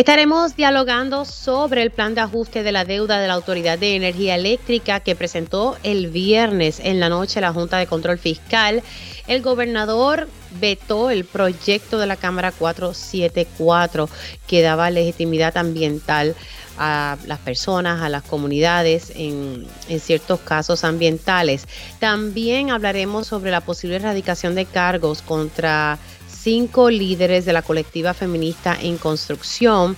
Estaremos dialogando sobre el plan de ajuste de la deuda de la Autoridad de Energía Eléctrica que presentó el viernes en la noche la Junta de Control Fiscal. El gobernador vetó el proyecto de la Cámara 474 que daba legitimidad ambiental a las personas, a las comunidades en, ciertos casos ambientales. También hablaremos sobre la posible erradicación de cargos contra cinco líderes de la colectiva feminista en construcción.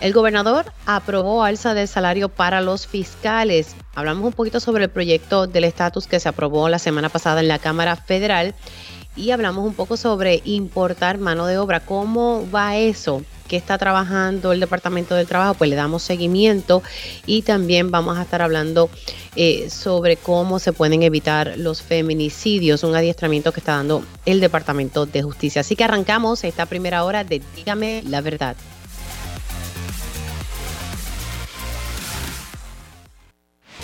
El gobernador aprobó alza del salario para los fiscales. Hablamos un poquito sobre el proyecto del estatus que se aprobó la semana pasada en la Cámara Federal y hablamos un poco sobre importar mano de obra. ¿Cómo va eso? que está trabajando el Departamento del Trabajo, pues le damos seguimiento y también vamos a estar hablando eh, sobre cómo se pueden evitar los feminicidios, un adiestramiento que está dando el Departamento de Justicia. Así que arrancamos esta primera hora de Dígame la verdad.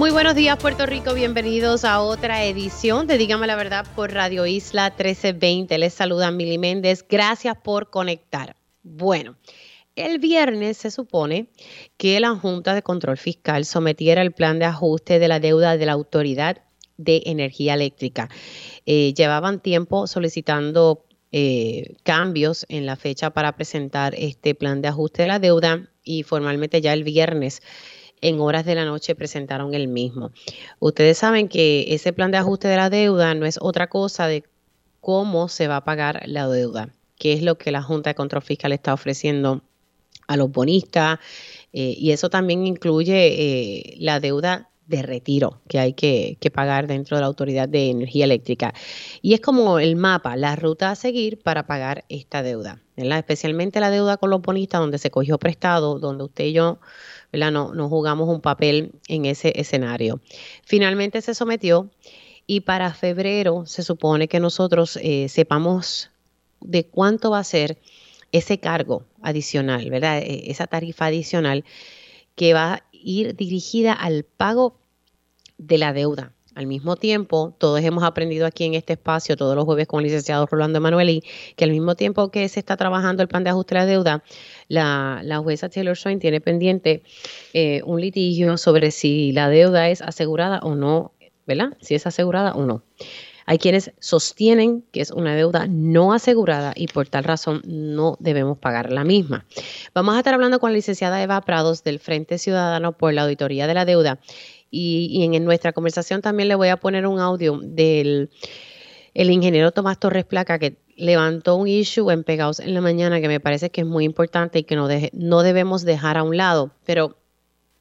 Muy buenos días Puerto Rico, bienvenidos a otra edición de Dígame la verdad por Radio Isla 1320. Les saluda Mili Méndez, gracias por conectar. Bueno. El viernes se supone que la Junta de Control Fiscal sometiera el plan de ajuste de la deuda de la Autoridad de Energía Eléctrica. Eh, llevaban tiempo solicitando eh, cambios en la fecha para presentar este plan de ajuste de la deuda y formalmente ya el viernes en horas de la noche presentaron el mismo. Ustedes saben que ese plan de ajuste de la deuda no es otra cosa de cómo se va a pagar la deuda, que es lo que la Junta de Control Fiscal está ofreciendo a los bonistas eh, y eso también incluye eh, la deuda de retiro que hay que, pagar dentro de la Autoridad de Energía Eléctrica. Y es como el mapa, la ruta a seguir para pagar esta deuda, especialmente la deuda con los bonistas donde se cogió prestado, donde usted y yo No, jugamos un papel en ese escenario. Finalmente se sometió y para febrero se supone que nosotros eh, sepamos de cuánto va a ser ese cargo adicional, ¿verdad? E, esa tarifa adicional que va a ir dirigida al pago de la deuda. Al mismo tiempo, todos hemos aprendido aquí en este espacio, todos los jueves con el licenciado Rolando Emanueli, que al mismo tiempo que se está trabajando el plan de ajuste de la deuda, la, jueza Taylor Swain tiene pendiente eh, un litigio sobre si la deuda es asegurada o no, ¿verdad? Si es asegurada o no. Hay quienes sostienen que es una deuda no asegurada y por tal razón no debemos pagar la misma. Vamos a estar hablando con la licenciada Eva Prados del Frente Ciudadano por la Auditoría de la Deuda y, en, nuestra conversación también le voy a poner un audio del el ingeniero Tomás Torres Placa que levantó un issue en Pegados en la mañana que me parece que es muy importante y que no, no debemos dejar a un lado. Pero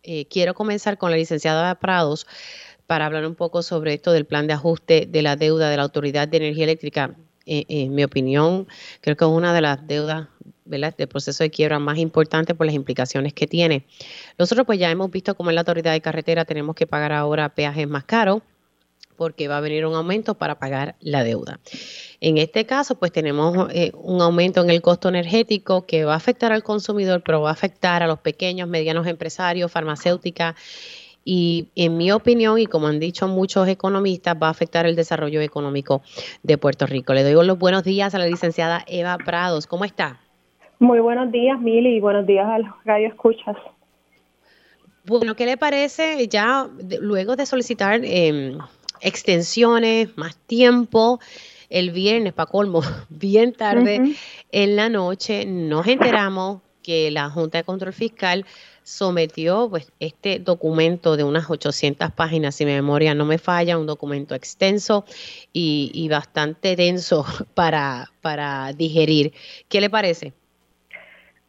eh, quiero comenzar con la licenciada Prados para hablar un poco sobre esto del plan de ajuste de la deuda de la Autoridad de Energía Eléctrica. Eh, en mi opinión, creo que es una de las deudas del proceso de quiebra más importante por las implicaciones que tiene. Nosotros pues ya hemos visto cómo en la Autoridad de Carretera tenemos que pagar ahora peajes más caros porque va a venir un aumento para pagar la deuda. En este caso, pues tenemos eh, un aumento en el costo energético que va a afectar al consumidor, pero va a afectar a los pequeños, medianos empresarios, farmacéuticas y en mi opinión, y como han dicho muchos economistas, va a afectar el desarrollo económico de Puerto Rico. Le doy los buenos días a la licenciada Eva Prados. ¿Cómo está? Muy buenos días, Mili, y buenos días a los radioescuchas. Bueno, ¿qué le parece ya luego de solicitar em, extensiones, más tiempo? El viernes, para colmo, bien tarde en la noche, nos enteramos que la Junta de Control Fiscal sometió pues, este documento de unas 800 páginas, si mi memoria no me falla, un documento extenso y, bastante denso para, para digerir. ¿Qué le parece?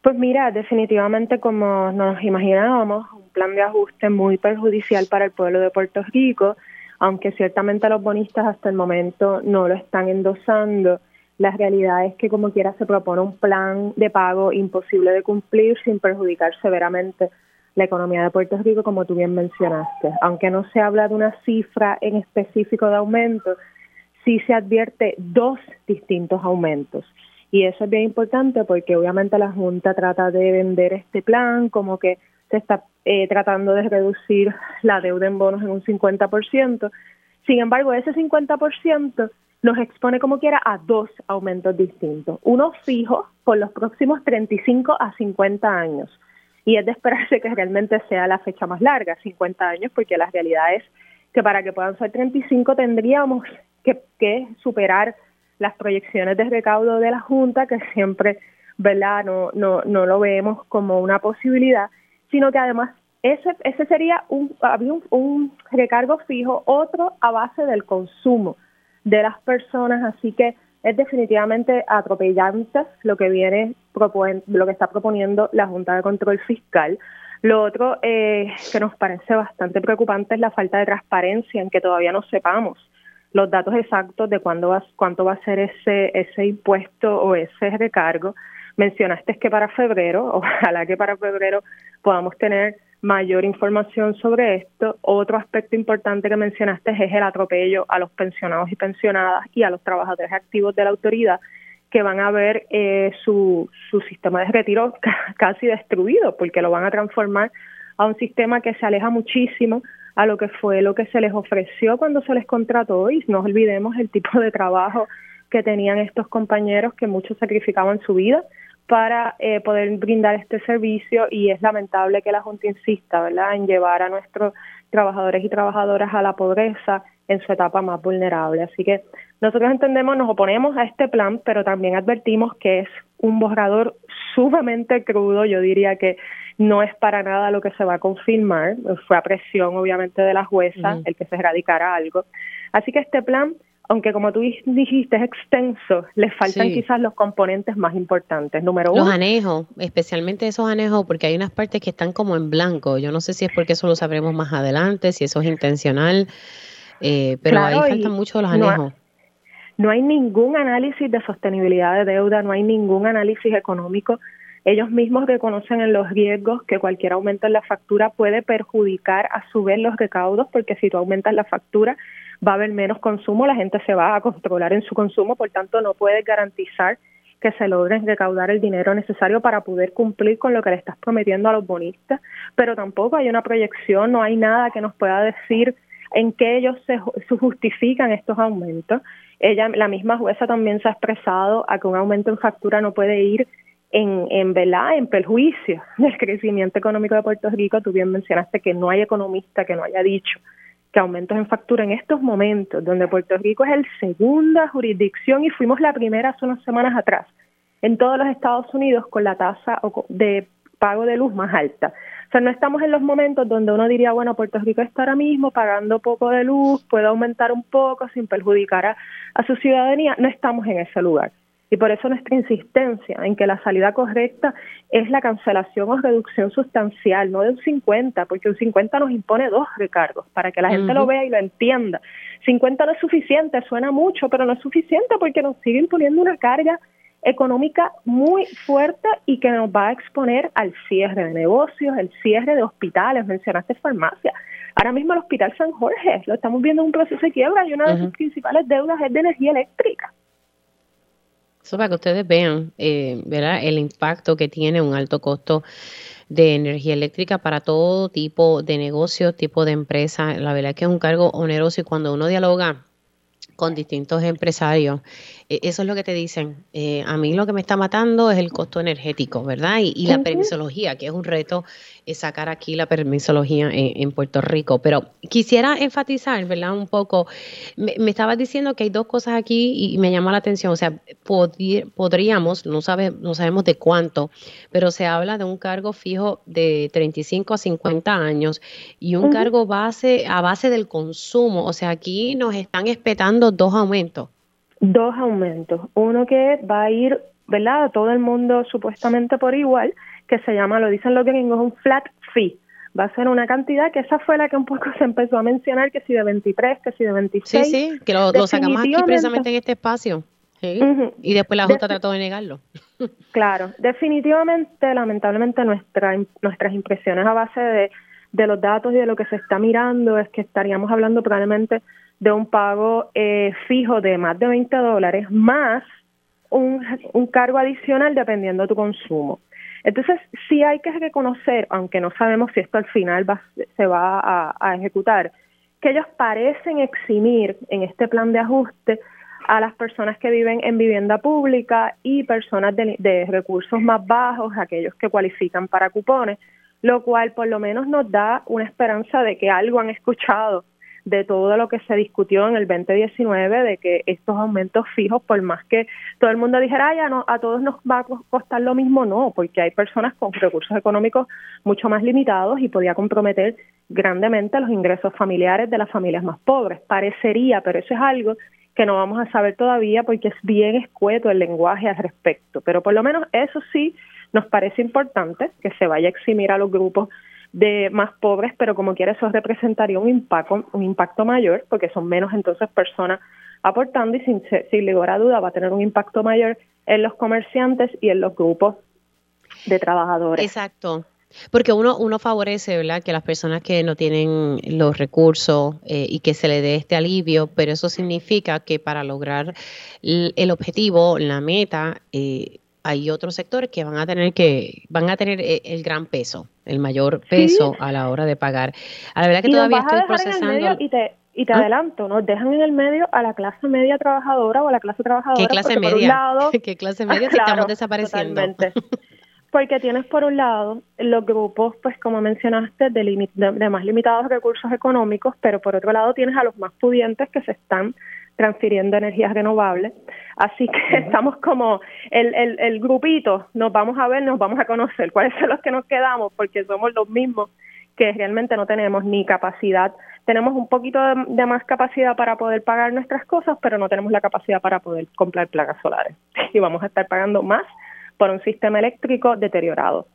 Pues mira, definitivamente como nos imaginábamos, un plan de ajuste muy perjudicial para el pueblo de Puerto Rico, aunque ciertamente los bonistas hasta el momento no lo están endosando la realidad es que como quiera se propone un plan de pago imposible de cumplir sin perjudicar severamente la economía de Puerto Rico, como tú bien mencionaste. Aunque no se habla de una cifra en específico de aumento, sí se advierte dos distintos aumentos. Y eso es bien importante porque obviamente la Junta trata de vender este plan como que se está eh, tratando de reducir la deuda en bonos en un 50%. Sin embargo, ese 50% nos expone como quiera a dos aumentos distintos. Uno fijo por los próximos 35 a 50 años. Y es de esperarse que realmente sea la fecha más larga, 50 años, porque la realidad es que para que puedan ser 35 tendríamos que, que superar las proyecciones de recaudo de la Junta, que siempre, ¿verdad? No, no, no lo vemos como una posibilidad, sino que además ese, ese sería un, había un, recargo fijo, otro a base del consumo de las personas, así que es definitivamente atropellante lo que viene lo que está proponiendo la Junta de Control Fiscal. Lo otro eh, que nos parece bastante preocupante es la falta de transparencia en que todavía no sepamos los datos exactos de cuándo va, cuánto va a ser ese, ese impuesto o ese recargo. Mencionaste que para febrero, ojalá que para febrero podamos tener mayor información sobre esto. Otro aspecto importante que mencionaste es el atropello a los pensionados y pensionadas y a los trabajadores activos de la autoridad que van a ver eh, su, su sistema de retiro casi destruido porque lo van a transformar a un sistema que se aleja muchísimo a lo que fue lo que se les ofreció cuando se les contrató y no olvidemos el tipo de trabajo que tenían estos compañeros que muchos sacrificaban su vida para eh, poder brindar este servicio y es lamentable que la Junta insista, ¿verdad?, en llevar a nuestros trabajadores y trabajadoras a la pobreza en su etapa más vulnerable. Así que nosotros entendemos, nos oponemos a este plan, pero también advertimos que es un borrador sumamente crudo, yo diría que no es para nada lo que se va a confirmar, fue a presión obviamente de la jueza el que se erradicara algo. Así que este plan, aunque como tú dijiste es extenso, le faltan quizás los componentes más importantes. Número uno. Los anejos, especialmente esos anejos, porque hay unas partes que están como en blanco. Yo no sé si es porque eso lo sabremos más adelante, si eso es intencional, eh, pero ahí faltan mucho los anejos. no hay ningún análisis de sostenibilidad de deuda, no hay ningún análisis económico ellos mismos reconocen en los riesgos que cualquier aumento en la factura puede perjudicar a su vez los recaudos, porque si tú aumentas la factura va a haber menos consumo, la gente se va a controlar en su consumo, por tanto no puedes garantizar que se logren recaudar el dinero necesario para poder cumplir con lo que le estás prometiendo a los bonistas, pero tampoco hay una proyección, no hay nada que nos pueda decir en qué ellos se, justifican estos aumentos. Ella, la misma jueza también se ha expresado a que un aumento en factura no puede ir en, en, en perjuicio del crecimiento económico de Puerto Rico. Tú bien mencionaste que no hay economista que no haya dicho que aumentos en factura en estos momentos, donde Puerto Rico es el segunda jurisdicción y fuimos la primera hace unas semanas atrás en todos los Estados Unidos con la tasa de pago de luz más alta. O sea, no estamos en los momentos donde uno diría, bueno, Puerto Rico está ahora mismo pagando poco de luz, puede aumentar un poco sin perjudicar a su ciudadanía. No estamos en ese lugar. Y por eso nuestra insistencia en que la salida correcta es la cancelación o reducción sustancial, no de un 50, porque un 50 nos impone dos recargos, para que la gente lo vea y lo entienda. 50 no es suficiente, suena mucho, pero no es suficiente porque nos sigue imponiendo una carga económica muy fuerte y que nos va a exponer al cierre de negocios, el cierre de hospitales, mencionaste farmacia. Ahora mismo el Hospital San Jorge lo estamos viendo en un proceso de quiebra y una de sus principales deudas es de energía eléctrica. Eso para que ustedes vean, eh, ¿verdad? El impacto que tiene un alto costo de energía eléctrica para todo tipo de negocio, tipo de empresa. La verdad es que es un cargo oneroso y cuando uno dialoga con distintos empresarios, e, eso es lo que te dicen. Eh, a mí lo que me está matando es el costo energético, ¿verdad? Y, la permisología, que es un reto es sacar aquí la permisología en, Puerto Rico. Pero quisiera enfatizar, ¿verdad? Un poco, me, estabas diciendo que hay dos cosas aquí y, me llama la atención. O sea, podríamos, no, sabe, no sabemos de cuánto, pero se habla de un cargo fijo de 35 a 50 años y un cargo base a base del consumo. O sea, aquí nos están espetando dos aumentos. Dos aumentos. Uno que va a ir, ¿verdad? A todo el mundo supuestamente por igual que se llama, lo dicen los gringos, un flat fee. Va a ser una cantidad que esa fue la que un poco se empezó a mencionar, que si de 23, que si de 26. Sí, sí, que lo, sacamos aquí precisamente en este espacio. Y después la Junta trató de negarlo. claro, definitivamente, lamentablemente, nuestra, nuestras impresiones a base de, de los datos y de lo que se está mirando es que estaríamos hablando probablemente de un pago eh, fijo de más de 20 dólares más un, un cargo adicional dependiendo de tu consumo. Entonces, sí hay que reconocer, aunque no sabemos si esto al final va, se va a, a ejecutar, que ellos parecen eximir en este plan de ajuste a las personas que viven en vivienda pública y personas de, recursos más bajos, aquellos que cualifican para cupones, lo cual por lo menos nos da una esperanza de que algo han escuchado de todo lo que se discutió en el 2019, de que estos aumentos fijos, por más que todo el mundo dijera, ya no, a todos nos va a costar lo mismo, no, porque hay personas con recursos económicos mucho más limitados y podía comprometer grandemente los ingresos familiares de las familias más pobres. Parecería, pero eso es algo que no vamos a saber todavía porque es bien escueto el lenguaje al respecto. Pero por lo menos eso sí nos parece importante, que se vaya a eximir a los grupos de más pobres, pero como quiera eso representaría un impacto, un impacto mayor, porque son menos entonces personas aportando y sin, sin lugar a duda va a tener un impacto mayor en los comerciantes y en los grupos de trabajadores. Exacto. Porque uno, uno favorece, ¿verdad?, que las personas que no tienen los recursos eh, y que se le dé este alivio, pero eso significa que para lograr el, objetivo, la meta, eh, hay otros sectores que van a tener que van a tener eh, el, gran peso, el mayor peso a la hora de pagar. A la verdad que todavía estoy procesando. y te, y te ¿Ah? adelanto, nos dejan en el medio a la clase media trabajadora o a la clase trabajadora. ¿Qué clase media? ¿Qué clase media si estamos desapareciendo? Porque tienes por un lado los grupos, pues como mencionaste, de, de, más limitados recursos económicos, pero por otro lado tienes a los más pudientes que se están transfiriendo energías renovables. Así que estamos como el, el, el, grupito, nos vamos a ver, nos vamos a conocer cuáles son los que nos quedamos, porque somos los mismos que realmente no tenemos ni capacidad, tenemos un poquito de, de más capacidad para poder pagar nuestras cosas, pero no tenemos la capacidad para poder comprar placas solares. Y vamos a estar pagando más por un sistema eléctrico deteriorado.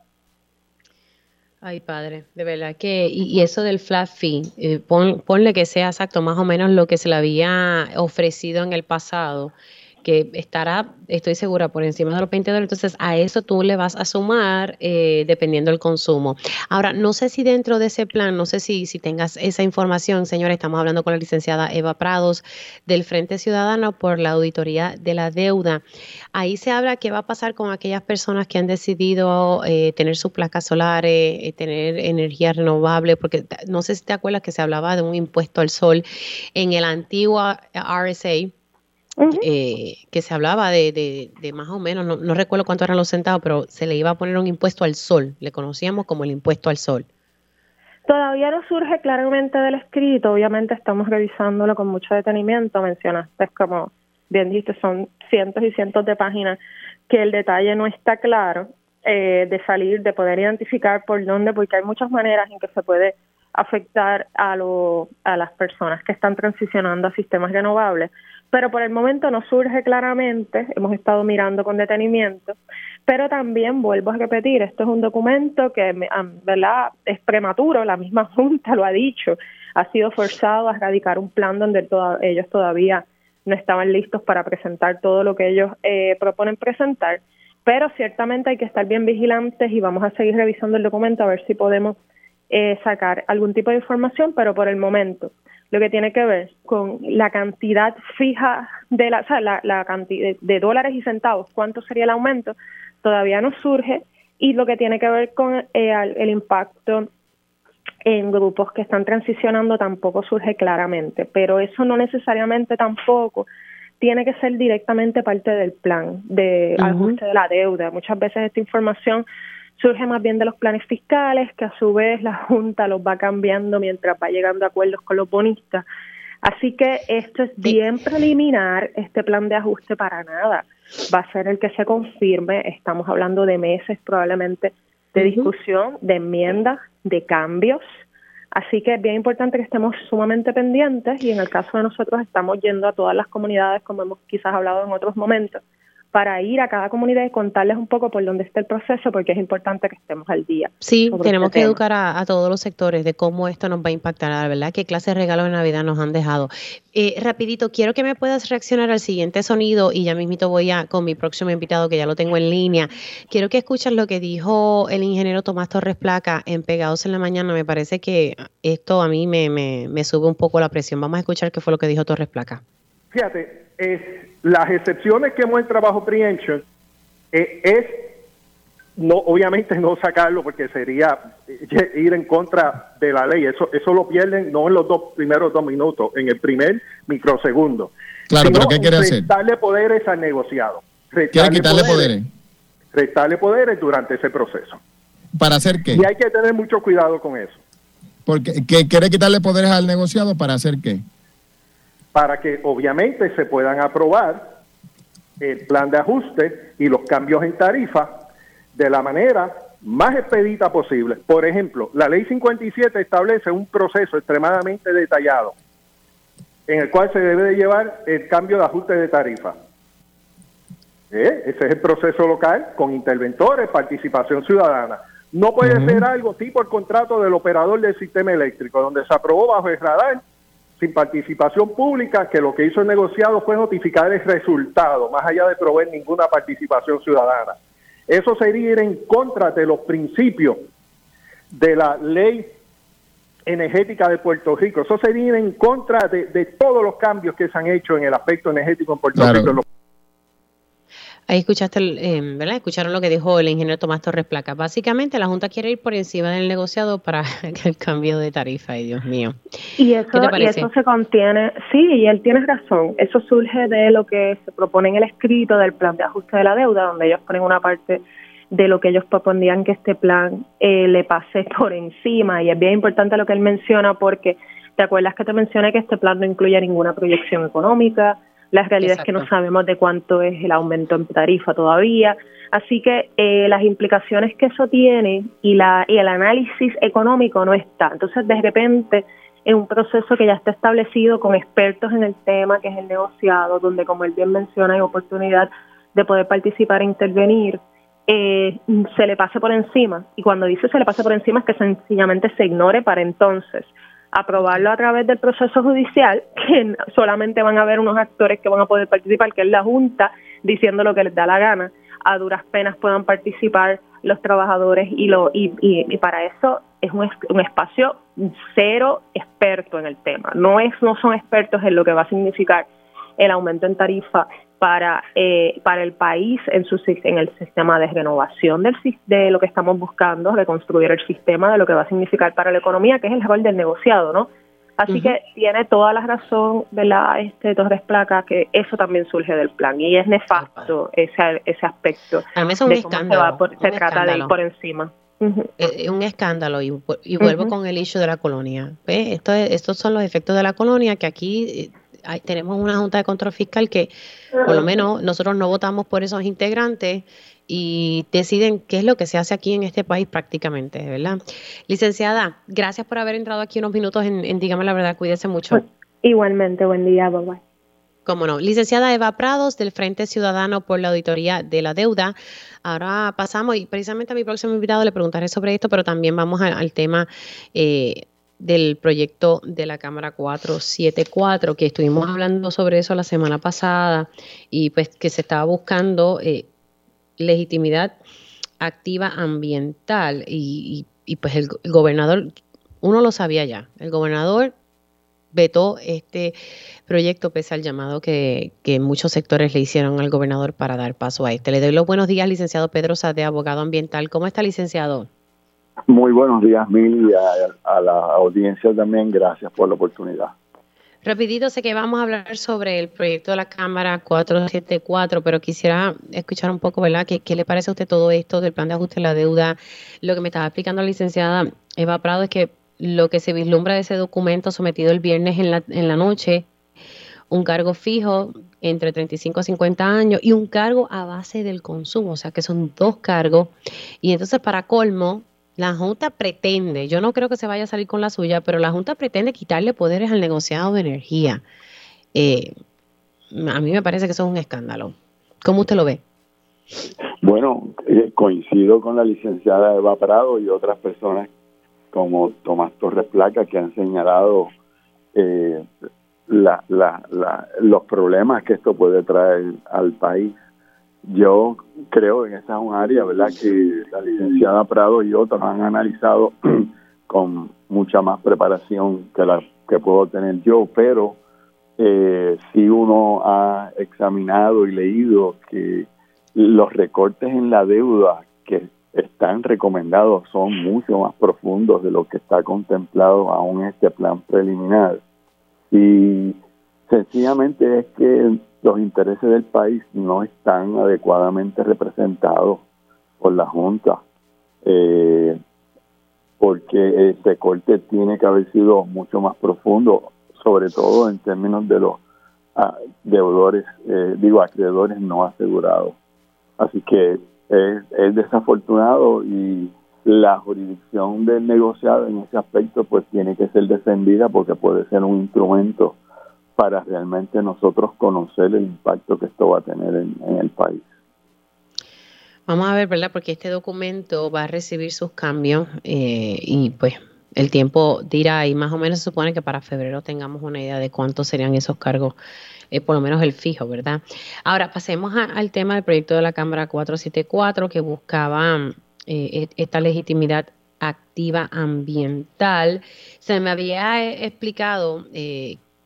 Ay, padre, de verdad que, y, eso del flat fee, eh, ponle que sea exacto, más o menos lo que se le había ofrecido en el pasado que estará, estoy segura, por encima de los 20 dólares. Entonces, a eso tú le vas a sumar eh, dependiendo del consumo. Ahora, no sé si dentro de ese plan, no sé si, si tengas esa información, señora, estamos hablando con la licenciada Eva Prados del Frente Ciudadano por la Auditoría de la Deuda. Ahí se habla qué va a pasar con aquellas personas que han decidido eh, tener sus placas solares, eh, tener energía renovable, porque no sé si te acuerdas que se hablaba de un impuesto al sol en el antiguo RSA eh, que se hablaba de, de, más o menos, no, recuerdo cuánto eran los centavos, pero se le iba a poner un impuesto al sol, le conocíamos como el impuesto al sol. Todavía no surge claramente del escrito, obviamente estamos revisándolo con mucho detenimiento, mencionaste como bien dijiste, son cientos y cientos de páginas que el detalle no está claro eh, de salir, de poder identificar por dónde, porque hay muchas maneras en que se puede afectar a, lo, a las personas que están transicionando a sistemas renovables pero por el momento no surge claramente, hemos estado mirando con detenimiento, pero también vuelvo a repetir, esto es un documento que ¿verdad? es prematuro, la misma Junta lo ha dicho, ha sido forzado a radicar un plan donde ellos todavía no estaban listos para presentar todo lo que ellos eh, proponen presentar, pero ciertamente hay que estar bien vigilantes y vamos a seguir revisando el documento a ver si podemos eh, sacar algún tipo de información, pero por el momento lo que tiene que ver con la cantidad fija de la, o sea, la, cantidad de dólares y centavos, cuánto sería el aumento, todavía no surge. Y lo que tiene que ver con eh, el impacto en grupos que están transicionando tampoco surge claramente, pero eso no necesariamente tampoco tiene que ser directamente parte del plan de ajuste de la deuda. Muchas veces esta información surge más bien de los planes fiscales, que a su vez la Junta los va cambiando mientras va llegando a acuerdos con los bonistas. Así que esto es bien preliminar, este plan de ajuste para nada. Va a ser el que se confirme, estamos hablando de meses probablemente de discusión, de enmiendas, de cambios. Así que es bien importante que estemos sumamente pendientes y en el caso de nosotros estamos yendo a todas las comunidades, como hemos quizás hablado en otros momentos, para ir a cada comunidad y contarles un poco por dónde está el proceso, porque es importante que estemos al día. Sí, tenemos este que educar a, todos los sectores de cómo esto nos va a impactar, ¿verdad? ¿Qué clase de regalos de Navidad nos han dejado? Eh, rapidito, quiero que me puedas reaccionar al siguiente sonido y ya mismito voy a con mi próximo invitado que ya lo tengo en línea. Quiero que escuches lo que dijo el ingeniero Tomás Torres Placa en Pegados en la Mañana. Me parece que esto a mí me, me, me sube un poco la presión. Vamos a escuchar qué fue lo que dijo Torres Placa. Fíjate, es, las excepciones que muestra bajo preemption eh, es no obviamente no sacarlo porque sería eh, ir en contra de la ley. Eso eso lo pierden no en los dos primeros dos minutos en el primer microsegundo. Claro pero qué quiere hacer restarle poderes al negociado. Quiere quitarle poderes, restarle poderes durante ese proceso. Para hacer qué y hay que tener mucho cuidado con eso. Porque ¿qué quiere quitarle poderes al negociado para hacer qué para que obviamente se puedan aprobar el plan de ajuste y los cambios en tarifa de la manera más expedita posible. Por ejemplo, la ley 57 establece un proceso extremadamente detallado en el cual se debe de llevar el cambio de ajuste de tarifa. ¿Eh? Ese es el proceso local con interventores, participación ciudadana. No puede ser algo tipo el contrato del operador del sistema eléctrico, donde se aprobó bajo el radar sin participación pública, que lo que hizo el negociado fue notificar el resultado, más allá de proveer ninguna participación ciudadana. Eso sería ir en contra de los principios de la ley energética de Puerto Rico. Eso sería ir en contra de, todos los cambios que se han hecho en el aspecto energético en Puerto Rico Ahí escuchaste, eh, ¿verdad? Escucharon lo que dijo el ingeniero Tomás Torres Placa. Básicamente, la Junta quiere ir por encima del negociado para el cambio de tarifa, y Dios mío. Y eso, y eso se contiene, sí, y él tiene razón. Eso surge de lo que se propone en el escrito del plan de ajuste de la deuda, donde ellos ponen una parte de lo que ellos propondrían que este plan eh, le pase por encima. Y es bien importante lo que él menciona porque, ¿te acuerdas que te mencioné que este plan no incluye ninguna proyección económica? La realidad es que no sabemos de cuánto es el aumento en tarifa todavía. Así que eh, las implicaciones que eso tiene y, la, y el análisis económico no está. Entonces, de repente, en un proceso que ya está establecido con expertos en el tema, que es el negociado, donde, como él bien menciona, hay oportunidad de poder participar e intervenir, eh, se le pase por encima. Y cuando dice se le pase por encima es que sencillamente se ignore para entonces aprobarlo a través del proceso judicial, que solamente van a haber unos actores que van a poder participar, que es la Junta, diciendo lo que les da la gana. A duras penas puedan participar los trabajadores y, lo, y, y, para eso es un, un, espacio cero experto en el tema. No, es, no son expertos en lo que va a significar el aumento en tarifa para, eh, para el país en, su, en el sistema de renovación del, de lo que estamos buscando, reconstruir el sistema de lo que va a significar para la economía, que es el rol del negociado, ¿no? Así que tiene toda la razón, ¿verdad? Este Torres Placa, que eso también surge del plan y es nefasto ese, ese aspecto. A mí es un escándalo. Se, trata de ir por encima. Es un escándalo y, vuelvo con el issue de la colonia. Esto, estos son los efectos de la colonia que aquí tenemos una Junta de Control Fiscal que por lo menos nosotros no votamos por esos integrantes y deciden qué es lo que se hace aquí en este país prácticamente, ¿verdad? Licenciada, gracias por haber entrado aquí unos minutos en, Dígame la Verdad, cuídese mucho. Igualmente, buen día, bye bye. Cómo no. Licenciada Eva Prados, del Frente Ciudadano por la Auditoría de la Deuda. Ahora pasamos, y precisamente a mi próximo invitado le preguntaré sobre esto, pero también vamos al tema eh, del proyecto de la Cámara 474, que estuvimos hablando sobre eso la semana pasada y pues que se estaba buscando eh, legitimidad activa ambiental y, pues el, gobernador, uno lo sabía ya, el gobernador vetó este proyecto pese al llamado que, que, muchos sectores le hicieron al gobernador para dar paso a este. Le doy los buenos días, licenciado Pedro Sade, abogado ambiental. ¿Cómo está, licenciado? Muy buenos días, Mil, y a, la audiencia también. Gracias por la oportunidad. Rapidito, sé que vamos a hablar sobre el proyecto de la Cámara 474, pero quisiera escuchar un poco, ¿verdad? ¿Qué, ¿Qué, le parece a usted todo esto del plan de ajuste de la deuda? Lo que me estaba explicando la licenciada Eva Prado es que lo que se vislumbra de ese documento sometido el viernes en la, en la noche, un cargo fijo entre 35 a 50 años y un cargo a base del consumo, o sea que son dos cargos. Y entonces para colmo, la Junta pretende, yo no creo que se vaya a salir con la suya, pero la Junta pretende quitarle poderes al negociado de energía. Eh, a mí me parece que eso es un escándalo. ¿Cómo usted lo ve? Bueno, eh, coincido con la licenciada Eva Prado y otras personas como Tomás Torres Placa que han señalado eh, la, la, los problemas que esto puede traer al país. Yo creo que esa es un área, ¿verdad?, que la licenciada Prado y otros han analizado con mucha más preparación que la que puedo tener yo, pero eh, si uno ha examinado y leído que los recortes en la deuda que están recomendados son mucho más profundos de lo que está contemplado aún en este plan preliminar. Y sencillamente es que los intereses del país no están adecuadamente representados por la Junta, eh, porque ese corte tiene que haber sido mucho más profundo, sobre todo en términos de los ah, deudores, eh, digo, acreedores no asegurados. Así que es, desafortunado y la jurisdicción del negociado en ese aspecto pues tiene que ser defendida porque puede ser un instrumento para realmente nosotros conocer el impacto que esto va a tener en, el país. Vamos a ver, ¿verdad? Porque este documento va a recibir sus cambios eh, y pues el tiempo dirá y más o menos se supone que para febrero tengamos una idea de cuántos serían esos cargos eh, por lo menos el fijo, ¿verdad? Ahora pasemos al tema del proyecto de la Cámara 474 que buscaba eh, e, esta legitimidad activa ambiental. Se me había eh, explicado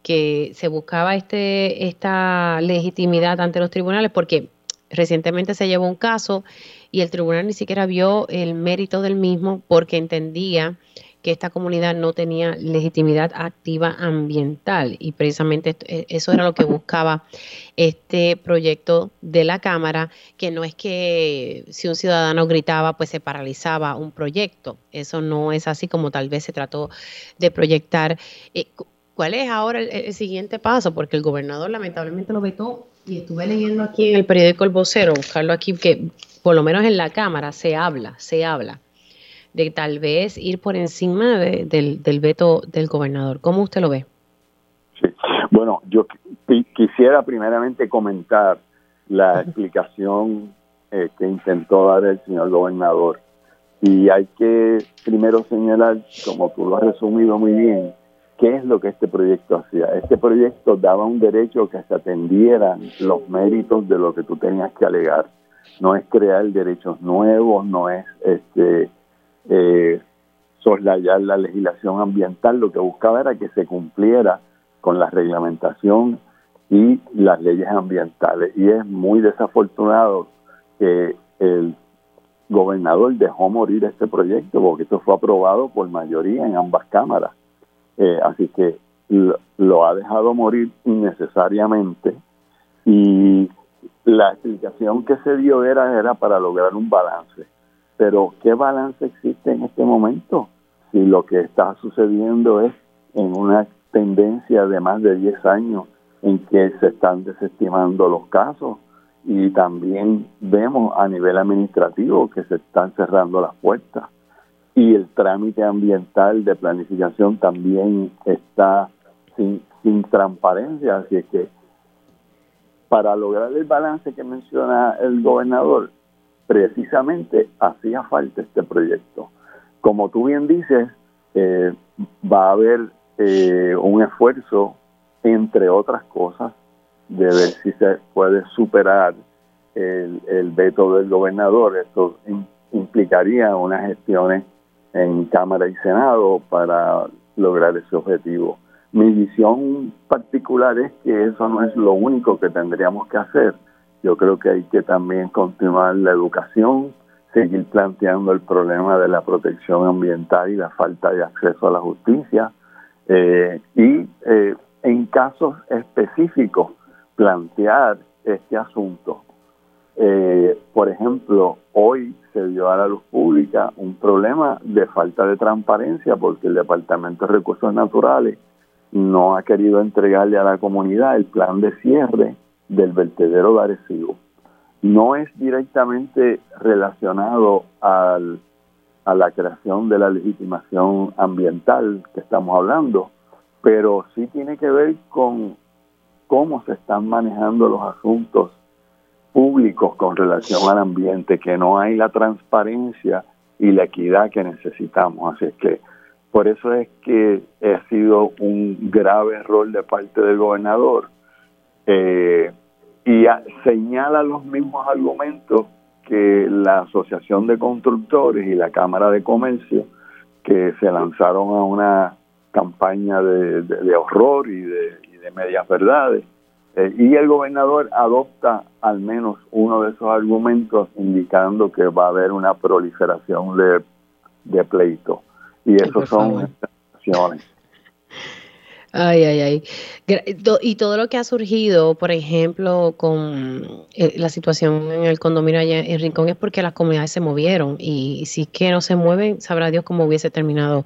que se buscaba este, esta legitimidad ante los tribunales porque recientemente se llevó un caso y el tribunal ni siquiera vio el mérito del mismo porque entendía que esta comunidad no tenía legitimidad activa ambiental y precisamente e, eso era lo que buscaba este proyecto de la Cámara, que no es que si un ciudadano gritaba pues se paralizaba un proyecto, eso no es así como tal vez se trató de proyectar. Eh, ¿Cuál es ahora el, siguiente paso? Porque el gobernador lamentablemente lo vetó y estuve leyendo aquí en el periódico El Vocero, buscarlo aquí, que por lo menos en la Cámara se habla, se habla de tal vez ir por encima del, del veto del gobernador. ¿Cómo usted lo ve? Sí, bueno, yo quisiera primeramente comentar la explicación eh, que intentó dar el señor gobernador. Y hay que primero señalar, como tú lo has resumido muy bien, qué es lo que este proyecto hacía. Este proyecto daba un derecho que se atendieran los méritos de lo que tú tenías que alegar. No es crear derechos nuevos, no es este eh, soslayar la legislación ambiental, lo que buscaba era que se cumpliera con la reglamentación y las leyes ambientales. Y es muy desafortunado que el gobernador dejó morir este proyecto porque esto fue aprobado por mayoría en ambas cámaras. Eh, así que lo, ha dejado morir innecesariamente. Y la explicación que se dio era, era para lograr un balance. Pero ¿qué balance existe en este momento? Si lo que está sucediendo es en una tendencia de más de 10 años en que se están desestimando los casos. Y también vemos a nivel administrativo que se están cerrando las puertas y el trámite ambiental de planificación también está sin, transparencia, así es que para lograr el balance que menciona el gobernador precisamente hacía falta este proyecto. Como tú bien dices, eh, va a haber eh, un esfuerzo, entre otras cosas, de ver si se puede superar el, veto del gobernador. Esto implicaría unas gestiones en Cámara y Senado para lograr ese objetivo. Mi visión particular es que eso no es lo único que tendríamos que hacer yo creo que hay que también continuar la educación, seguir planteando el problema de la protección ambiental y la falta de acceso a la justicia eh, y eh, en casos específicos plantear este asunto. Eh, por ejemplo, hoy se dio a la luz pública un problema de falta de transparencia porque el Departamento de Recursos Naturales no ha querido entregarle a la comunidad el plan de cierre del vertedero de Arecibo. No es directamente relacionado al, a la creación de la legitimación ambiental que estamos hablando, pero sí tiene que ver con cómo se están manejando los asuntos públicos con relación al ambiente, que no hay la transparencia y la equidad que necesitamos. Así es que por eso es que ha sido un grave error de parte del gobernador eh, y señala los mismos argumentos que la Asociación de Constructores y la Cámara de Comercio que se lanzaron a una campaña de, horror y de, y de medias verdades. Eh, y el gobernador adopta al menos uno de esos argumentos indicando que va a haber una proliferación de, de pleitos. Y eso son. Ay, ay, ay. Y todo lo que ha surgido, por ejemplo, con eh, la situación en el condominio allá en Rincón es porque las comunidades se movieron y si es que no se mueven, sabrá Dios cómo hubiese terminado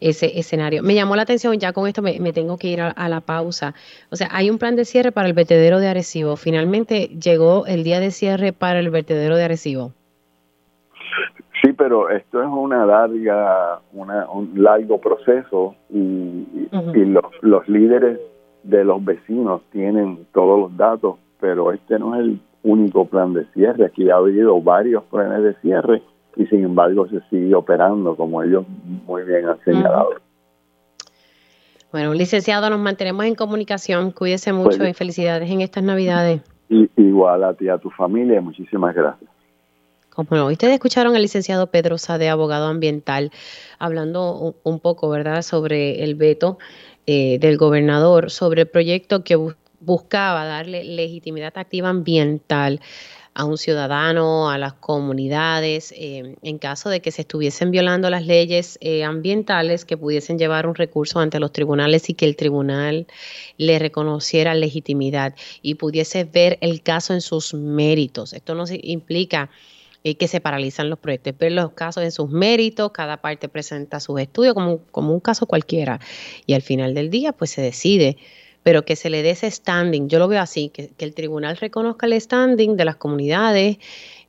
ese escenario. Me llamó la atención, ya con esto me, tengo que ir a, la pausa. O sea, hay un plan de cierre para el vertedero de Arecibo. Finalmente llegó el día de cierre para el vertedero de Arecibo. Sí, pero esto es una larga, una, un largo proceso y, los, los líderes de los vecinos tienen todos los datos, pero este no es el único plan de cierre. Aquí ha habido varios planes de cierre y sin embargo se sigue operando, como ellos muy bien han señalado. Bueno, licenciado, nos mantenemos en comunicación. Cuídese mucho pues y felicidades en estas Navidades. Y, igual a ti, a tu familia, muchísimas gracias. Como no, ustedes escucharon al licenciado Pedro Sade, abogado ambiental, hablando un, poco, ¿verdad?, sobre el veto eh, del gobernador, sobre el proyecto que buscaba darle legitimidad activa ambiental a un ciudadano, a las comunidades, eh, en caso de que se estuviesen violando las leyes eh, ambientales, que pudiesen llevar un recurso ante los tribunales y que el tribunal le reconociera legitimidad y pudiese ver el caso en sus méritos. Esto no implica eh, que se paralizan los proyectos, ver los casos en sus méritos, cada parte presenta sus estudios como, como un caso cualquiera. Y al final del día pues se decide, pero que se le dé ese standing, yo lo veo así, que, el tribunal reconozca el standing de las comunidades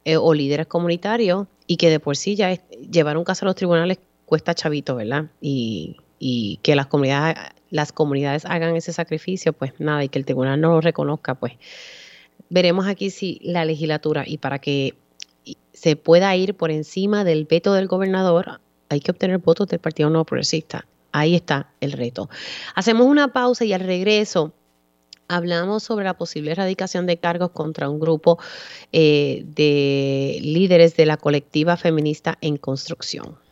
eh, o líderes comunitarios y que de por sí ya llevar un caso a los tribunales cuesta chavito, ¿verdad? Y, y que las comunidades, las comunidades hagan ese sacrificio, pues nada, y que el tribunal no lo reconozca, pues. Veremos aquí si la legislatura, y para que se pueda ir por encima del veto del gobernador, hay que obtener votos del Partido Nuevo Progresista. Ahí está el reto. Hacemos una pausa y al regreso hablamos sobre la posible erradicación de cargos contra un grupo eh, de líderes de la colectiva feminista en construcción.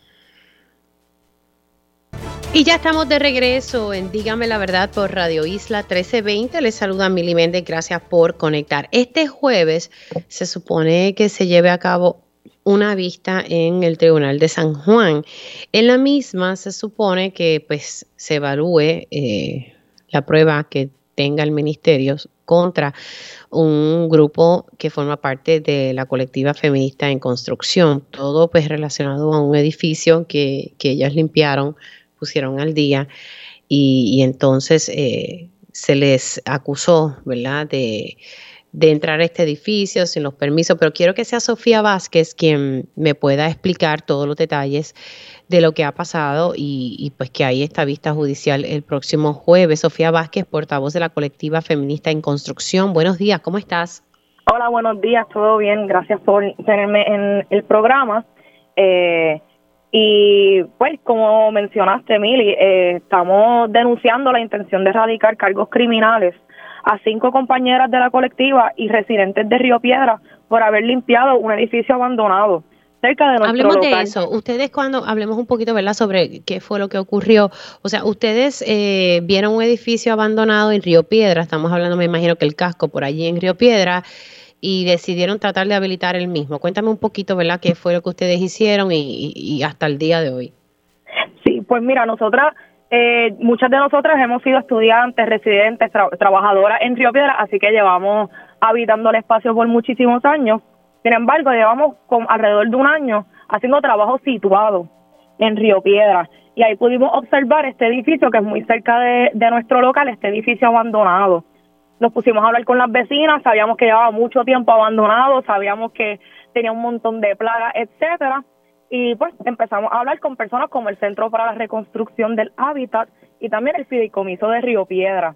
Y ya estamos de regreso en Dígame la Verdad por Radio Isla 1320. Les saluda Mili Méndez, gracias por conectar. Este jueves se supone que se lleve a cabo una vista en el Tribunal de San Juan. En la misma se supone que pues se evalúe eh, la prueba que tenga el ministerio contra un grupo que forma parte de la colectiva feminista en construcción, todo pues relacionado a un edificio que, que ellas limpiaron pusieron al día y, entonces eh, se les acusó, ¿verdad?, de, entrar a este edificio sin los permisos, pero quiero que sea Sofía Vázquez quien me pueda explicar todos los detalles de lo que ha pasado y, pues que hay esta vista judicial el próximo jueves. Sofía Vázquez, portavoz de la colectiva feminista en construcción. Buenos días, ¿cómo estás? Hola, buenos días, todo bien, gracias por tenerme en el programa. Eh, y pues, como mencionaste, Mili, eh, estamos denunciando la intención de erradicar cargos criminales a cinco compañeras de la colectiva y residentes de Río Piedra por haber limpiado un edificio abandonado cerca de nuestro Hablemos de eso. Ustedes cuando hablemos un poquito, ¿verdad?, sobre qué fue lo que ocurrió. O sea, ustedes eh, vieron un edificio abandonado en Río Piedra. Estamos hablando, me imagino que el casco por allí en Río Piedra y decidieron tratar de habilitar el mismo. Cuéntame un poquito, ¿verdad?, qué fue lo que ustedes hicieron y, hasta el día de hoy. Sí, pues mira, nosotras, eh, muchas de nosotras hemos sido estudiantes, residentes, trabajadoras en Río Piedra, así que llevamos habitando el espacio por muchísimos años. Sin embargo, llevamos con alrededor de un año haciendo trabajo situado en Río Piedra. Y ahí pudimos observar este edificio que es muy cerca de nuestro local, este edificio abandonado nos pusimos a hablar con las vecinas, sabíamos que llevaba mucho tiempo abandonado, sabíamos que tenía un montón de plagas, etcétera, y pues empezamos a hablar con personas como el Centro para la Reconstrucción del Hábitat y también el Fideicomiso de Río Piedra.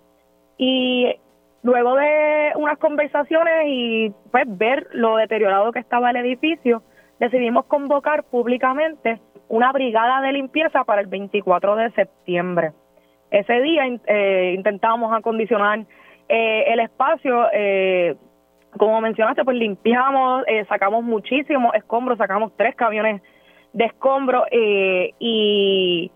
Y luego de unas conversaciones y pues ver lo deteriorado que estaba el edificio, decidimos convocar públicamente una brigada de limpieza para el 24 de septiembre. Ese día eh, intentamos acondicionar eh, el espacio, eh, como mencionaste, pues limpiamos, sacamos muchísimos escombros, sacamos tres camiones de escombros y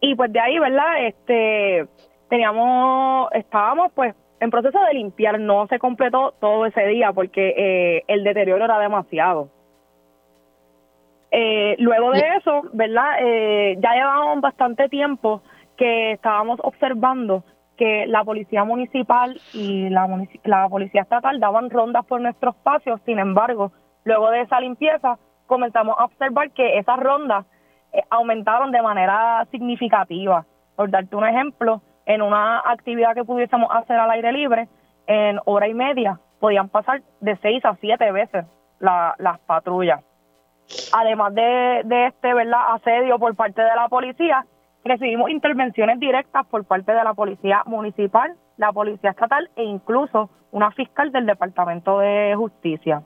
y pues de ahí, ¿verdad? Este teníamos estábamos pues en proceso de limpiar, no se completó todo ese día porque el deterioro era demasiado. Eh, luego de eso, ¿verdad? Eh, ya llevábamos bastante tiempo que estábamos observando que la policía municipal y la, la policía estatal daban rondas por nuestros espacios, sin embargo, luego de esa limpieza comenzamos a observar que esas rondas eh, aumentaron de manera significativa. Por darte un ejemplo, en una actividad que pudiésemos hacer al aire libre, en hora y media podían pasar de seis a siete veces las patrullas. Además de, este verdad asedio por parte de la policía, recibimos intervenciones directas por parte de la policía municipal, la policía estatal e incluso una fiscal del Departamento de Justicia.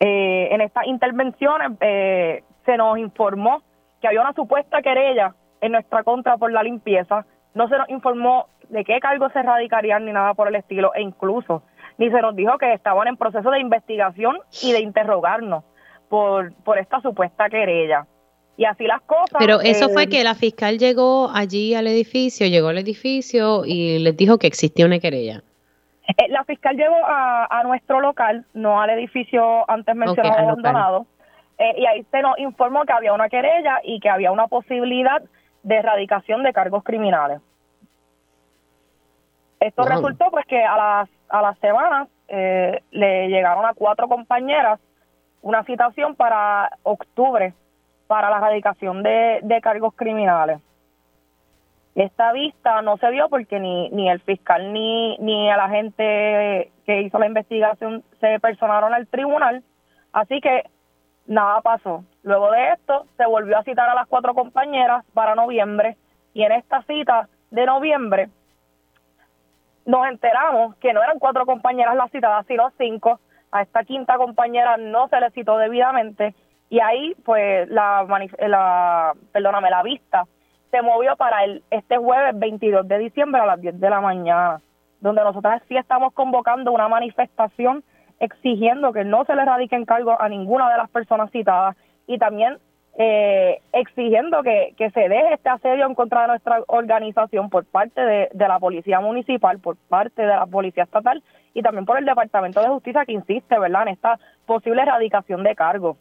Eh, en estas intervenciones eh, se nos informó que había una supuesta querella en nuestra contra por la limpieza. No se nos informó de qué cargos se radicarían ni nada por el estilo e incluso ni se nos dijo que estaban en proceso de investigación y de interrogarnos por, por esta supuesta querella. Y así las cosas. Pero eso fue eh, que la fiscal llegó allí al edificio, llegó al edificio y les dijo que existía una querella. Eh, la fiscal llegó a, a, nuestro local, no al edificio antes mencionado abandonado, eh, y ahí se nos informó que había una querella y que había una posibilidad de erradicación de cargos criminales. Esto resultó pues que a las, a las semanas le llegaron a cuatro compañeras una citación para octubre para la erradicación de, cargos criminales. Esta vista no se dio porque ni, ni el fiscal ni, ni la gente que hizo la investigación se personaron al tribunal, así que nada pasó. Luego de esto se volvió a citar a las cuatro compañeras para noviembre y en esta cita de noviembre nos enteramos que no eran cuatro compañeras las citadas, sino cinco, a esta quinta compañera no se le citó debidamente y ahí pues la, la perdóname, la vista se movió para el este jueves 22 de diciembre a las 10 de la mañana, donde nosotras sí estamos convocando una manifestación exigiendo que no se le radiquen cargos a ninguna de las personas citadas y también eh, exigiendo que, se deje este asedio en contra de nuestra organización por parte de, de, la Policía Municipal, por parte de la Policía Estatal y también por el Departamento de Justicia que insiste, ¿verdad?, en esta posible erradicación de cargos.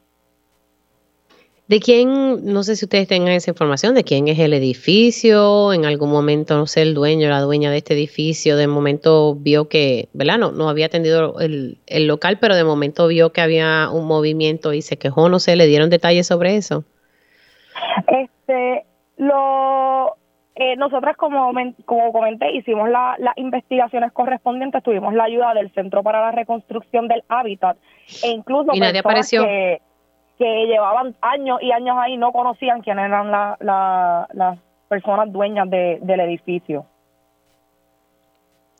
¿De quién, no sé si ustedes tengan esa información, de quién es el edificio? En algún momento, no sé, el dueño, la dueña de este edificio, de momento vio que, ¿verdad? No, no había atendido el, el local, pero de momento vio que había un movimiento y se quejó, no sé, ¿le dieron detalles sobre eso? Este, lo, eh, nosotras, como, como comenté, hicimos las investigaciones correspondientes, tuvimos la ayuda del Centro para la Reconstrucción del Hábitat e incluso ¿Y nadie apareció? Que, que llevaban años y años ahí no conocían quién eran las personas dueñas del edificio.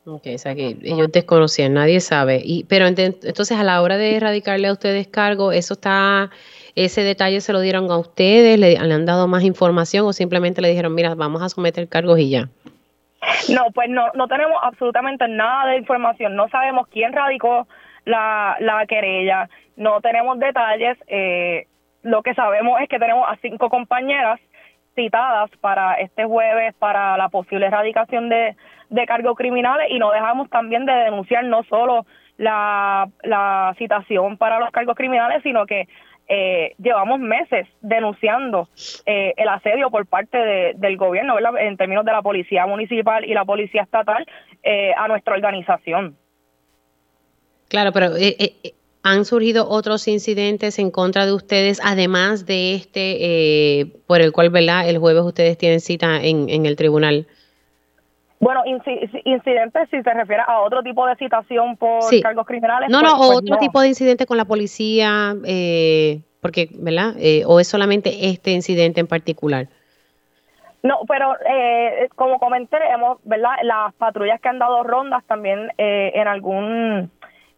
Ok, o sea que ellos desconocían, nadie sabe. Y, pero entonces a la hora de erradicarle a ustedes cargo, ¿eso está, ese detalle se lo dieron a ustedes? ¿Le, han dado más información o simplemente le dijeron, mira, vamos a someter cargos y ya? No, pues no, no tenemos absolutamente nada de información. No sabemos quién radicó la, la querella, no tenemos detalles. Eh, lo que sabemos es que tenemos a cinco compañeras citadas para este jueves para la posible erradicación de, de cargos criminales y no dejamos también de denunciar no solo la, la citación para los cargos criminales, sino que eh, llevamos meses denunciando eh, el asedio por parte de, del gobierno, en términos de la policía municipal y la policía estatal, eh, a nuestra organización. Claro, pero ¿Han surgido otros incidentes en contra de ustedes, además de este eh, por el cual, ¿verdad? El jueves ustedes tienen cita en, en el tribunal. Bueno, incidentes si se refiere a otro tipo de citación por cargos criminales. No, no, pues, pues otro tipo de incidente con la policía, eh, porque, ¿verdad? Eh, ¿O es solamente este incidente en particular? No, pero eh, como comenté, hemos, ¿verdad? Las patrullas que han dado rondas también eh, en algún,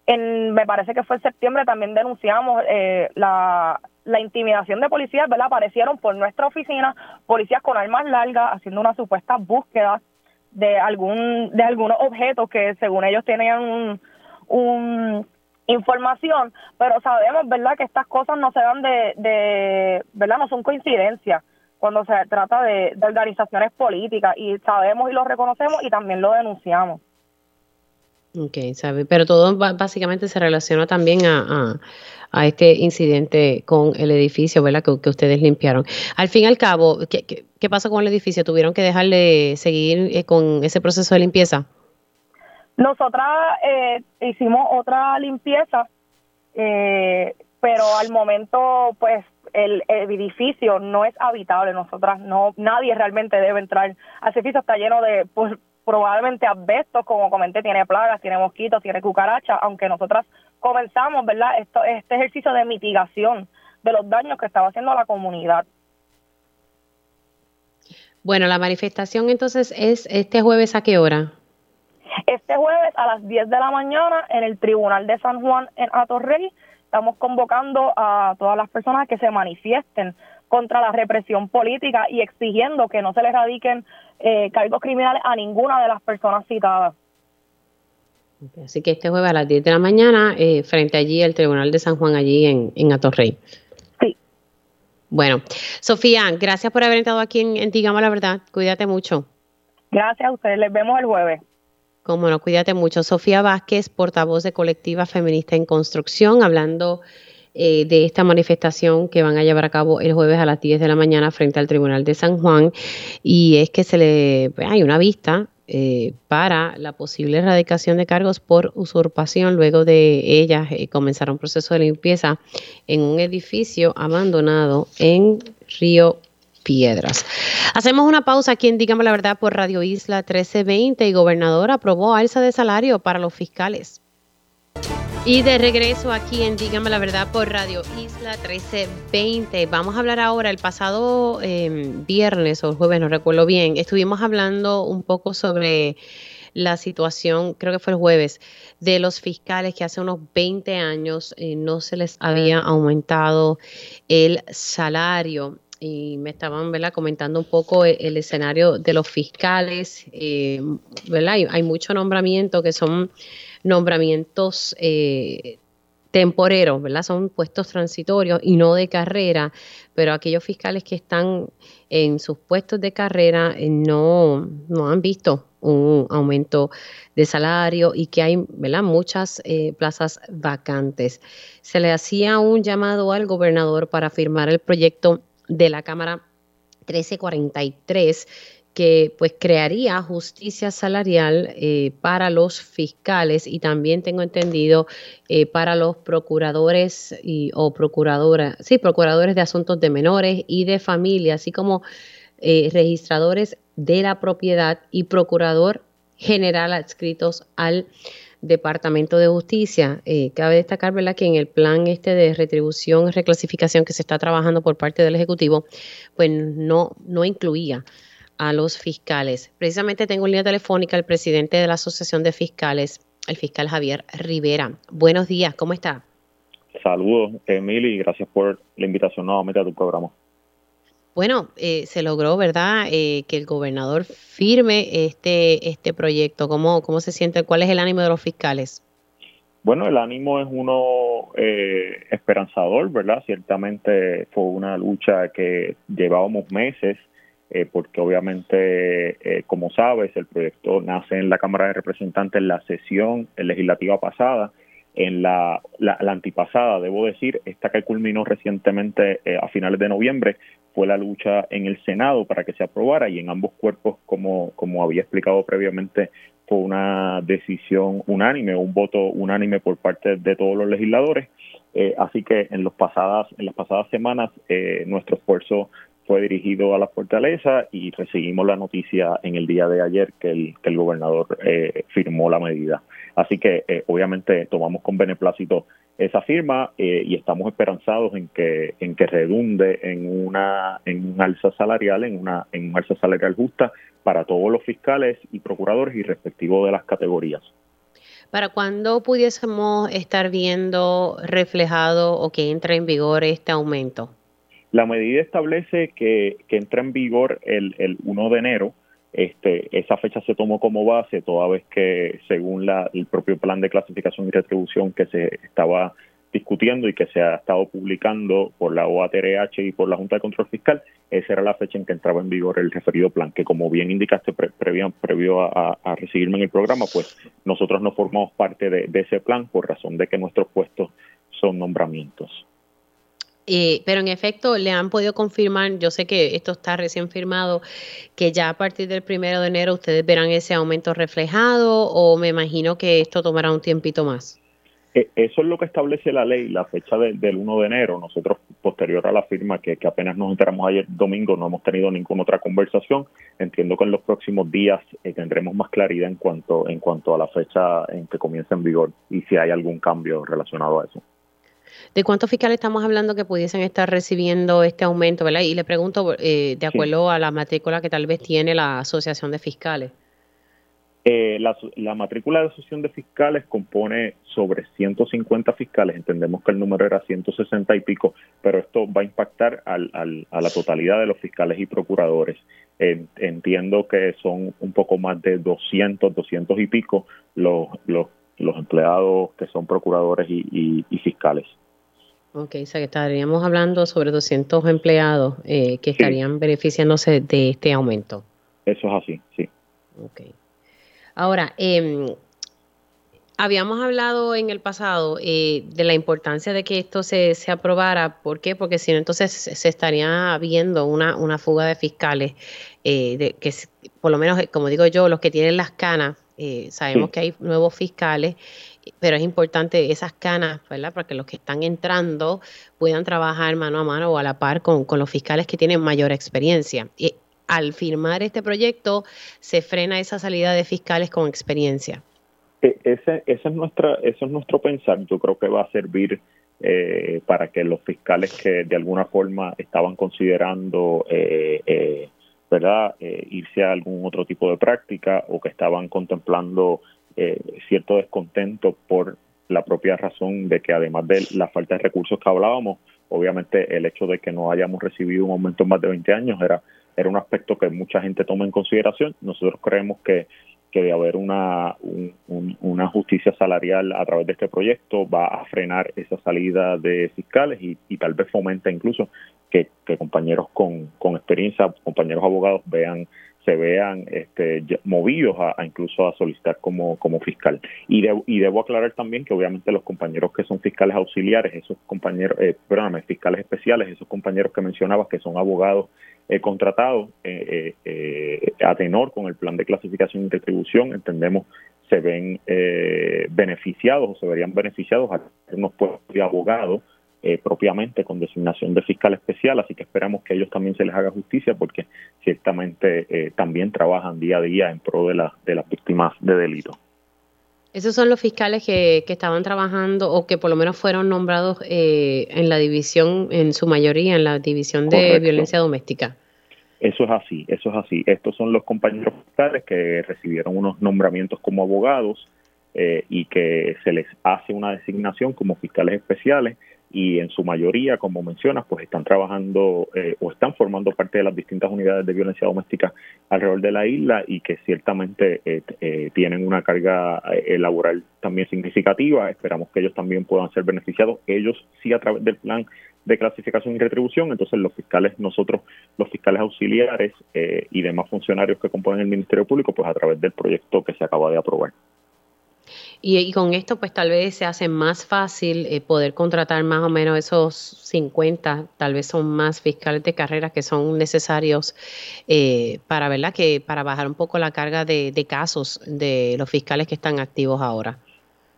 en, me parece que fue en septiembre, también denunciamos eh, la, la intimidación de policías, ¿verdad? Aparecieron por nuestra oficina policías con armas largas haciendo una supuesta búsqueda de algún de algunos objetos que según ellos tenían un, un información, pero sabemos, ¿verdad?, que estas cosas no se dan de, de ¿verdad?, no son coincidencias cuando se trata de, organizaciones políticas y sabemos y lo reconocemos y también lo denunciamos. Ok, sabe, pero todo básicamente se relaciona también a, a, este incidente con el edificio, ¿verdad? Que, ustedes limpiaron. Al fin y al cabo, ¿qué, qué, pasó con el edificio? ¿Tuvieron que dejarle seguir eh, con ese proceso de limpieza? Nosotras eh, hicimos otra limpieza, eh, pero al momento, pues, el, edificio no es habitable. Nosotras no, nadie realmente debe entrar. Ese edificio está lleno de, pues, probablemente asbestos, como comenté, tiene plagas, tiene mosquitos, tiene cucarachas, aunque nosotras comenzamos, ¿verdad? Esto, este ejercicio de mitigación de los daños que estaba haciendo la comunidad. Bueno, la manifestación entonces es este jueves a qué hora? Este jueves a las 10 de la mañana en el Tribunal de San Juan en Atorrey estamos convocando a todas las personas que se manifiesten contra la represión política y exigiendo que no se le radiquen eh, cargos criminales a ninguna de las personas citadas. Así que este jueves a las 10 de la mañana, eh, frente allí al Tribunal de San Juan, allí en, en Atorrey. Sí. Bueno, Sofía, gracias por haber estado aquí en, en Digamos la Verdad. Cuídate mucho. Gracias a ustedes. Les vemos el jueves. Cómo no, cuídate mucho. Sofía Vázquez, portavoz de Colectiva Feminista en Construcción, hablando eh, de esta manifestación que van a llevar a cabo el jueves a las 10 de la mañana frente al Tribunal de San Juan. Y es que se le pues, hay una vista eh, para la posible erradicación de cargos por usurpación luego de ellas eh, comenzar un proceso de limpieza en un edificio abandonado en Río piedras. Hacemos una pausa aquí en la Verdad por Radio Isla 1320 y gobernador aprobó alza de salario para los fiscales. Y de regreso aquí en Dígame la Verdad por Radio Isla 1320. Vamos a hablar ahora, el pasado em, viernes o jueves, no recuerdo bien, estuvimos hablando un poco sobre la situación, creo que fue el jueves, de los fiscales que hace unos 20 años eh, no se les había aumentado el salario y me estaban ¿verdad? comentando un poco e-, el, escenario de los fiscales, eh, ¿verdad? Hay, mucho nombramiento que son nombramientos eh, temporeros, ¿verdad? Son puestos transitorios y no de carrera, pero aquellos fiscales que están en sus puestos de carrera eh, no, no han visto un aumento de salario y que hay ¿verdad? muchas plazas vacantes. Se le hacía un llamado al gobernador para firmar el proyecto de la Cámara 1343 que pues crearía justicia salarial eh, para los fiscales y también tengo entendido eh, para los procuradores y, o procuradoras, sí, procuradores de asuntos de menores y de familia, así como eh, registradores de la propiedad y procurador general adscritos al Departamento de Justicia. Eh, cabe destacar ¿verdad? que en el plan este de retribución reclasificación que se está trabajando por parte del Ejecutivo, pues no, no incluía a los fiscales. Precisamente tengo en línea telefónica al presidente de la Asociación de Fiscales, el fiscal Javier Rivera. Buenos días, ¿cómo está? Saludos, Emily, y gracias por la invitación nuevamente a tu programa. Bueno, eh, se logró, ¿verdad?, eh, que el gobernador firme este, este proyecto. ¿Cómo, ¿Cómo se siente? ¿Cuál es el ánimo de los fiscales? Bueno, el ánimo es uno eh, esperanzador, ¿verdad? Ciertamente fue una lucha que llevábamos meses, porque obviamente, como sabes, el proyecto nace en la Cámara de Representantes en la sesión legislativa pasada en la, la, antipasada, debo decir, esta que culminó recientemente eh, a finales de noviembre, fue la lucha en el Senado para que se aprobara y en ambos cuerpos, como, como había explicado previamente, fue una decisión unánime, un voto unánime por parte de todos los legisladores. Eh, así que en, los pasadas, en las pasadas semanas eh, nuestro esfuerzo fue dirigido a la fortaleza y recibimos la noticia en el día de ayer que el, que el gobernador eh, firmó la medida. Así que eh, obviamente tomamos con beneplácito esa firma eh, y estamos esperanzados en que en que redunde en una en un alza salarial en una en un alza salarial justa para todos los fiscales y procuradores y respectivo de las categorías. ¿Para cuándo pudiésemos estar viendo reflejado o que entre en vigor este aumento? La medida establece que, que entra en vigor el, el 1 de enero este, esa fecha se tomó como base toda vez que según la, el propio plan de clasificación y retribución que se estaba discutiendo y que se ha estado publicando por la OATRH y por la Junta de Control Fiscal, esa era la fecha en que entraba en vigor el referido plan, que como bien indicaste previo, previo a, recibirme en el programa, pues nosotros no formamos parte de ese plan por razón de que nuestros puestos son nombramientos. Eh, pero en efecto, le han podido confirmar, yo sé que esto está recién firmado, que ya a partir del primero de enero ustedes verán ese aumento reflejado o me imagino que esto tomará un tiempito más. E, eso es lo que establece la ley, la fecha del 1 de enero. Nosotros, posterior a la firma, que, apenas nos enteramos ayer domingo, no hemos tenido ninguna otra conversación. Entiendo que en los próximos días eh, tendremos más claridad en cuanto, en cuanto a la fecha en que comienza en vigor y si hay algún cambio relacionado a eso. ¿De cuántos fiscales estamos hablando que pudiesen estar recibiendo este aumento? ¿verdad? Y le pregunto, eh, de acuerdo a la matrícula que tal vez tiene la Asociación de Fiscales. Eh, la, matrícula de asociación de fiscales compone sobre 150 fiscales, entendemos que el número era 160 y pico, pero esto va a impactar al, a la totalidad de los fiscales y procuradores. entiendo que son un poco más de 200, 200 y pico los, los, los empleados que son procuradores y fiscales. Ok, o sea que estaríamos hablando sobre 200 empleados eh, que estarían beneficiándose de este aumento. Eso es así, sí. Ok. Ahora, em, habíamos hablado en el pasado eh, de la importancia de que esto se, se, aprobara. ¿Por qué? Porque si no, entonces se estaría viendo una, una fuga de fiscales, eh, de, que por lo menos, como digo yo, los que tienen las canas, sabemos que hay nuevos fiscales pero es importante esas canas, ¿verdad? Para que los que están entrando puedan trabajar mano a mano o a la par con, los fiscales que tienen mayor experiencia. Y al firmar este proyecto se frena esa salida de fiscales con experiencia. E, ese, es nuestra, eso es nuestro pensar. Yo creo que va a servir eh, para que los fiscales que de alguna forma estaban considerando eh, eh, ¿verdad? irse a algún otro tipo de práctica o que estaban contemplando eh, cierto descontento por la propia razón de que además de la falta de recursos que hablábamos, obviamente el hecho de que no hayamos recibido un aumento en más de 20 años era, era un aspecto que mucha gente toma en consideración. Nosotros creemos que, que de haber una, una justicia salarial a través de este proyecto va a frenar esa salida de fiscales y, y tal vez fomenta incluso que, que compañeros con, con experiencia, compañeros abogados vean se vean este, movidos a, incluso a solicitar como, como fiscal. Y, y debo aclarar también que obviamente los compañeros que son fiscales auxiliares, esos compañeros, eh, perdóname, fiscales especiales, esos compañeros que mencionabas que son abogados eh, contratados eh, eh, a tenor con el plan de clasificación y retribución, entendemos se ven beneficiados o se verían beneficiados a unos puestos de abogados eh, propiamente con designación de fiscal especial, así que esperamos que a ellos también se les haga justicia porque ciertamente eh, también trabajan día a día en pro de, la, de las víctimas de delito. Esos son los fiscales que, que estaban trabajando o que por lo menos fueron nombrados eh, en la división, en su mayoría, en la división de violencia doméstica. Eso es así, eso es así. Estos son los compañeros fiscales que recibieron unos nombramientos como abogados y que se les hace una designación como fiscales especiales y en su mayoría, como mencionas, pues están trabajando eh, o están formando parte de las distintas unidades de violencia doméstica alrededor de la isla y que ciertamente eh, eh, tienen una carga laboral también significativa. Esperamos que ellos también puedan ser beneficiados, ellos sí a través del plan de clasificación y retribución, entonces los fiscales, nosotros, los fiscales auxiliares y demás funcionarios que componen el Ministerio Público, pues a través del proyecto que se acaba de aprobar. Y, con esto, pues tal vez se hace más fácil eh, poder contratar más o menos esos 50, tal vez son más fiscales de carrera que son necesarios eh, para, ¿verdad? Que para bajar un poco la carga de, casos de los fiscales que están activos ahora.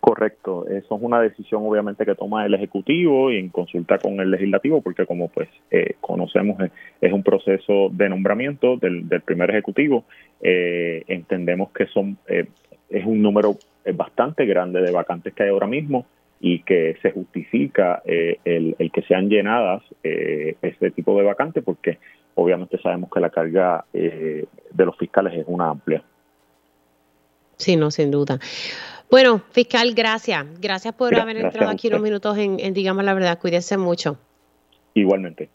Correcto, eso es una decisión obviamente que toma el Ejecutivo y en consulta con el Legislativo, porque como pues eh, conocemos es, un proceso de nombramiento del, del primer Ejecutivo. entendemos que son es un número bastante grande de vacantes que hay ahora mismo y que se justifica eh, el, que sean llenadas eh, este tipo de vacantes porque obviamente sabemos que la carga eh, de los fiscales es una amplia. Sí, no, sin duda. Bueno, fiscal, gracias. Gracias por haber entrado aquí unos minutos en, en Digamos la Verdad. Cuídense mucho. Igualmente.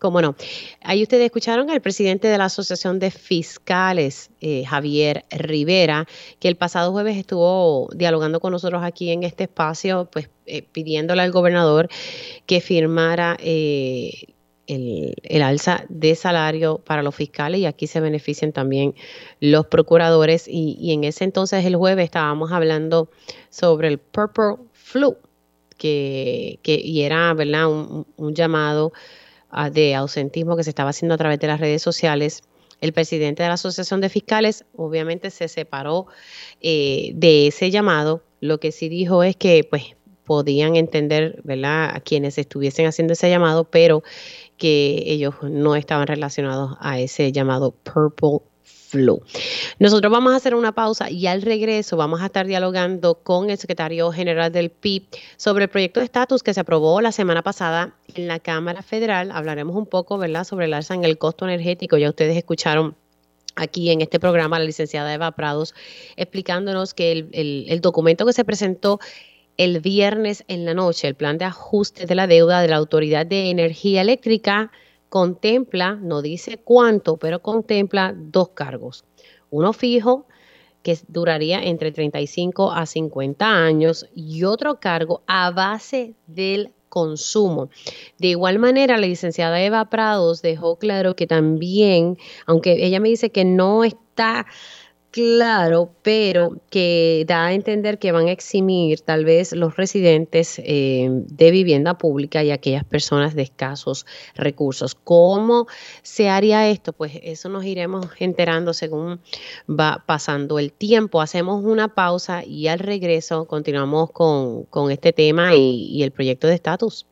Cómo no. Ahí ustedes escucharon al presidente de la Asociación de Fiscales, eh, Javier Rivera, que el pasado jueves estuvo dialogando con nosotros aquí en este espacio, pues eh, pidiéndole al gobernador que firmara eh, el, alza de salario para los fiscales y aquí se benefician también los procuradores. Y, en ese entonces, el jueves, estábamos hablando sobre el Purple Flu, que, y era ¿verdad? un llamado de ausentismo que se estaba haciendo a través de las redes sociales. El presidente de la Asociación de Fiscales obviamente se separó eh, de ese llamado. Lo que sí dijo es que pues podían entender, ¿verdad?, a quienes estuviesen haciendo ese llamado, pero que ellos no estaban relacionados a ese llamado Purple nosotros vamos a hacer una pausa y al regreso vamos a estar dialogando con el secretario general del PIB sobre el proyecto de estatus que se aprobó la semana pasada en la Cámara Federal. Hablaremos un poco, ¿verdad?, sobre el alza en el costo energético. Ya ustedes escucharon aquí en este programa la licenciada Eva Prados explicándonos que el, el, documento que se presentó el viernes en la noche, el plan de ajuste de la deuda de la Autoridad de Energía Eléctrica, contempla, no dice cuánto, pero contempla dos cargos. Uno fijo, que duraría entre 35 a 50 años, y otro cargo a base del consumo. De igual manera, la licenciada Eva Prados dejó claro que también, aunque ella me dice que no está Claro, pero que da a entender que van a eximir tal vez los residentes eh, de vivienda pública y aquellas personas de escasos recursos. ¿Cómo se haría esto? Pues eso nos iremos enterando según va pasando el tiempo. Hacemos una pausa y al regreso continuamos con, este tema y el proyecto de estatus.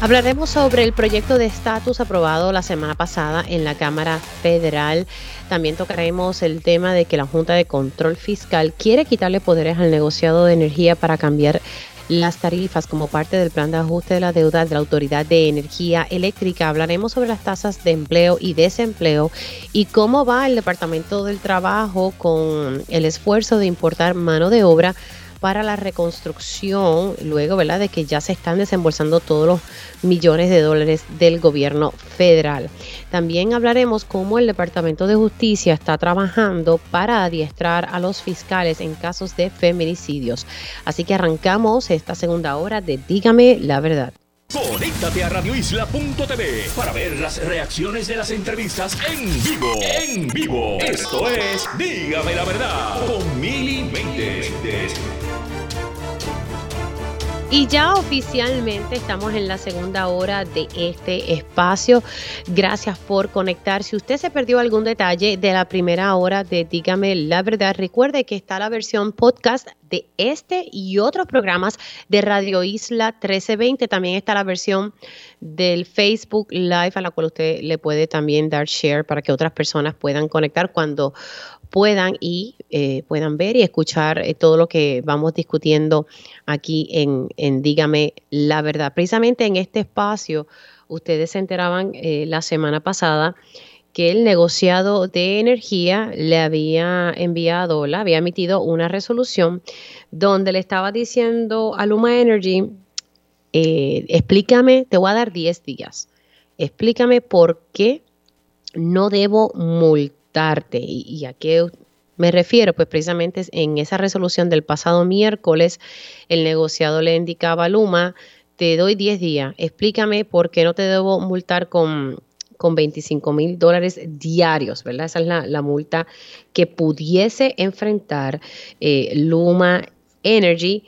Hablaremos sobre el proyecto de estatus aprobado la semana pasada en la Cámara Federal. También tocaremos el tema de que la Junta de Control Fiscal quiere quitarle poderes al negociado de energía para cambiar las tarifas como parte del plan de ajuste de la deuda de la Autoridad de Energía Eléctrica. Hablaremos sobre las tasas de empleo y desempleo y cómo va el Departamento del Trabajo con el esfuerzo de importar mano de obra para la reconstrucción, luego, ¿verdad?, de que ya se están desembolsando todos los millones de dólares del gobierno federal. También hablaremos cómo el Departamento de Justicia está trabajando para adiestrar a los fiscales en casos de feminicidios. Así que arrancamos esta segunda hora de Dígame la verdad. Conéctate a radioisla.tv para ver las reacciones de las entrevistas en vivo. En vivo. Esto es Dígame la verdad con Mili Méndez. Y ya oficialmente estamos en la segunda hora de este espacio. Gracias por conectar. Si usted se perdió algún detalle de la primera hora de Dígame la verdad, recuerde que está la versión podcast de este y otros programas de Radio Isla 1320. También está la versión del Facebook Live a la cual usted le puede también dar share para que otras personas puedan conectar cuando puedan y eh, puedan ver y escuchar eh, todo lo que vamos discutiendo aquí en, Dígame la verdad. Precisamente en este espacio, ustedes se enteraban eh, la semana pasada que el negociado de energía le había enviado, le había emitido una resolución donde le estaba diciendo a Luma Energy, explícame, te voy a dar 10 días, explícame por qué no debo multar ¿Y, a qué me refiero? Pues precisamente en esa resolución del pasado miércoles, el negociado le indicaba a Luma, te doy 10 días, explícame por qué no te debo multar con, con 25 mil dólares diarios, ¿verdad? Esa es la, multa que pudiese enfrentar eh, Luma Energy.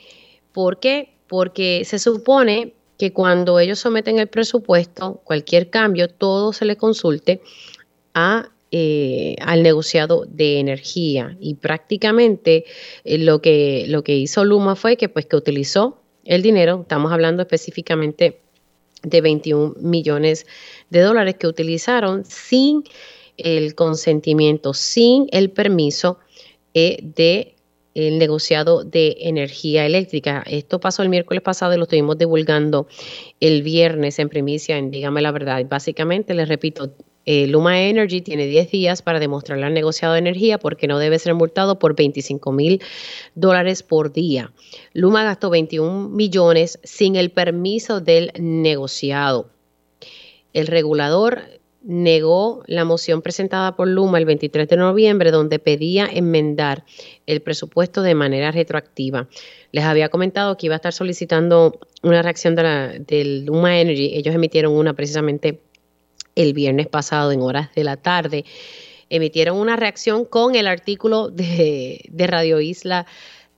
¿Por qué? Porque se supone que cuando ellos someten el presupuesto, cualquier cambio, todo se le consulte a eh, al negociado de energía y prácticamente eh, lo, que, lo que hizo Luma fue que pues que utilizó el dinero, estamos hablando específicamente de 21 millones de dólares que utilizaron sin el consentimiento, sin el permiso eh, de el negociado de energía eléctrica. Esto pasó el miércoles pasado y lo estuvimos divulgando el viernes en primicia en Dígame la Verdad. Básicamente, les repito, eh, Luma Energy tiene 10 días para demostrarle al negociado de energía porque no debe ser multado por 25 mil dólares por día. Luma gastó 21 millones sin el permiso del negociado. El regulador negó la moción presentada por Luma el 23 de noviembre donde pedía enmendar el presupuesto de manera retroactiva. Les había comentado que iba a estar solicitando una reacción de, la, Luma Energy. Ellos emitieron una precisamente el viernes pasado en horas de la tarde. Emitieron una reacción con el artículo de, Radio Isla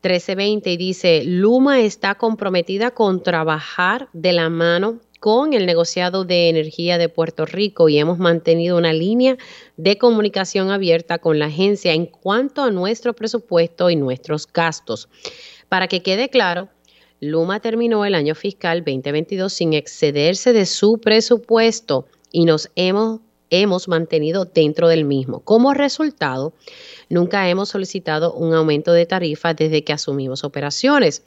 1320 y dice, Luma está comprometida con trabajar de la mano con el negociado de energía de Puerto Rico y hemos mantenido una línea de comunicación abierta con la agencia en cuanto a nuestro presupuesto y nuestros gastos. Para que quede claro, Luma terminó el año fiscal 2022 sin excederse de su presupuesto y nos hemos, hemos mantenido dentro del mismo. Como resultado, nunca hemos solicitado un aumento de tarifa desde que asumimos operaciones.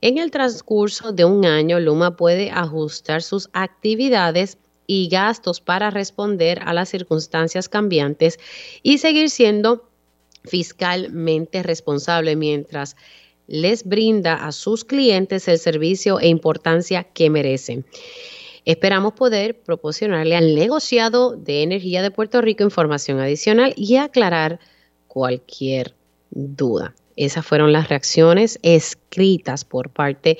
En el transcurso de un año, Luma puede ajustar sus actividades y gastos para responder a las circunstancias cambiantes y seguir siendo fiscalmente responsable mientras les brinda a sus clientes el servicio e importancia que merecen. Esperamos poder proporcionarle al negociado de energía de Puerto Rico información adicional y aclarar cualquier duda. Esas fueron las reacciones escritas por parte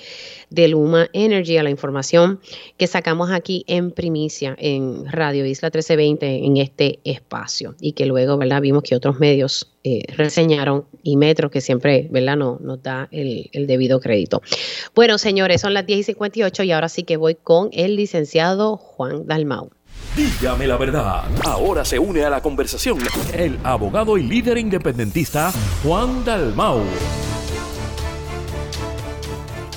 de Luma Energy a la información que sacamos aquí en primicia en Radio Isla 1320 en este espacio y que luego ¿verdad? vimos que otros medios eh, reseñaron y Metro que siempre ¿verdad? No, nos da el, el debido crédito. Bueno, señores, son las 10 y 58 y ahora sí que voy con el licenciado Juan Dalmau. Dígame la verdad. Ahora se une a la conversación el abogado y líder independentista Juan Dalmau.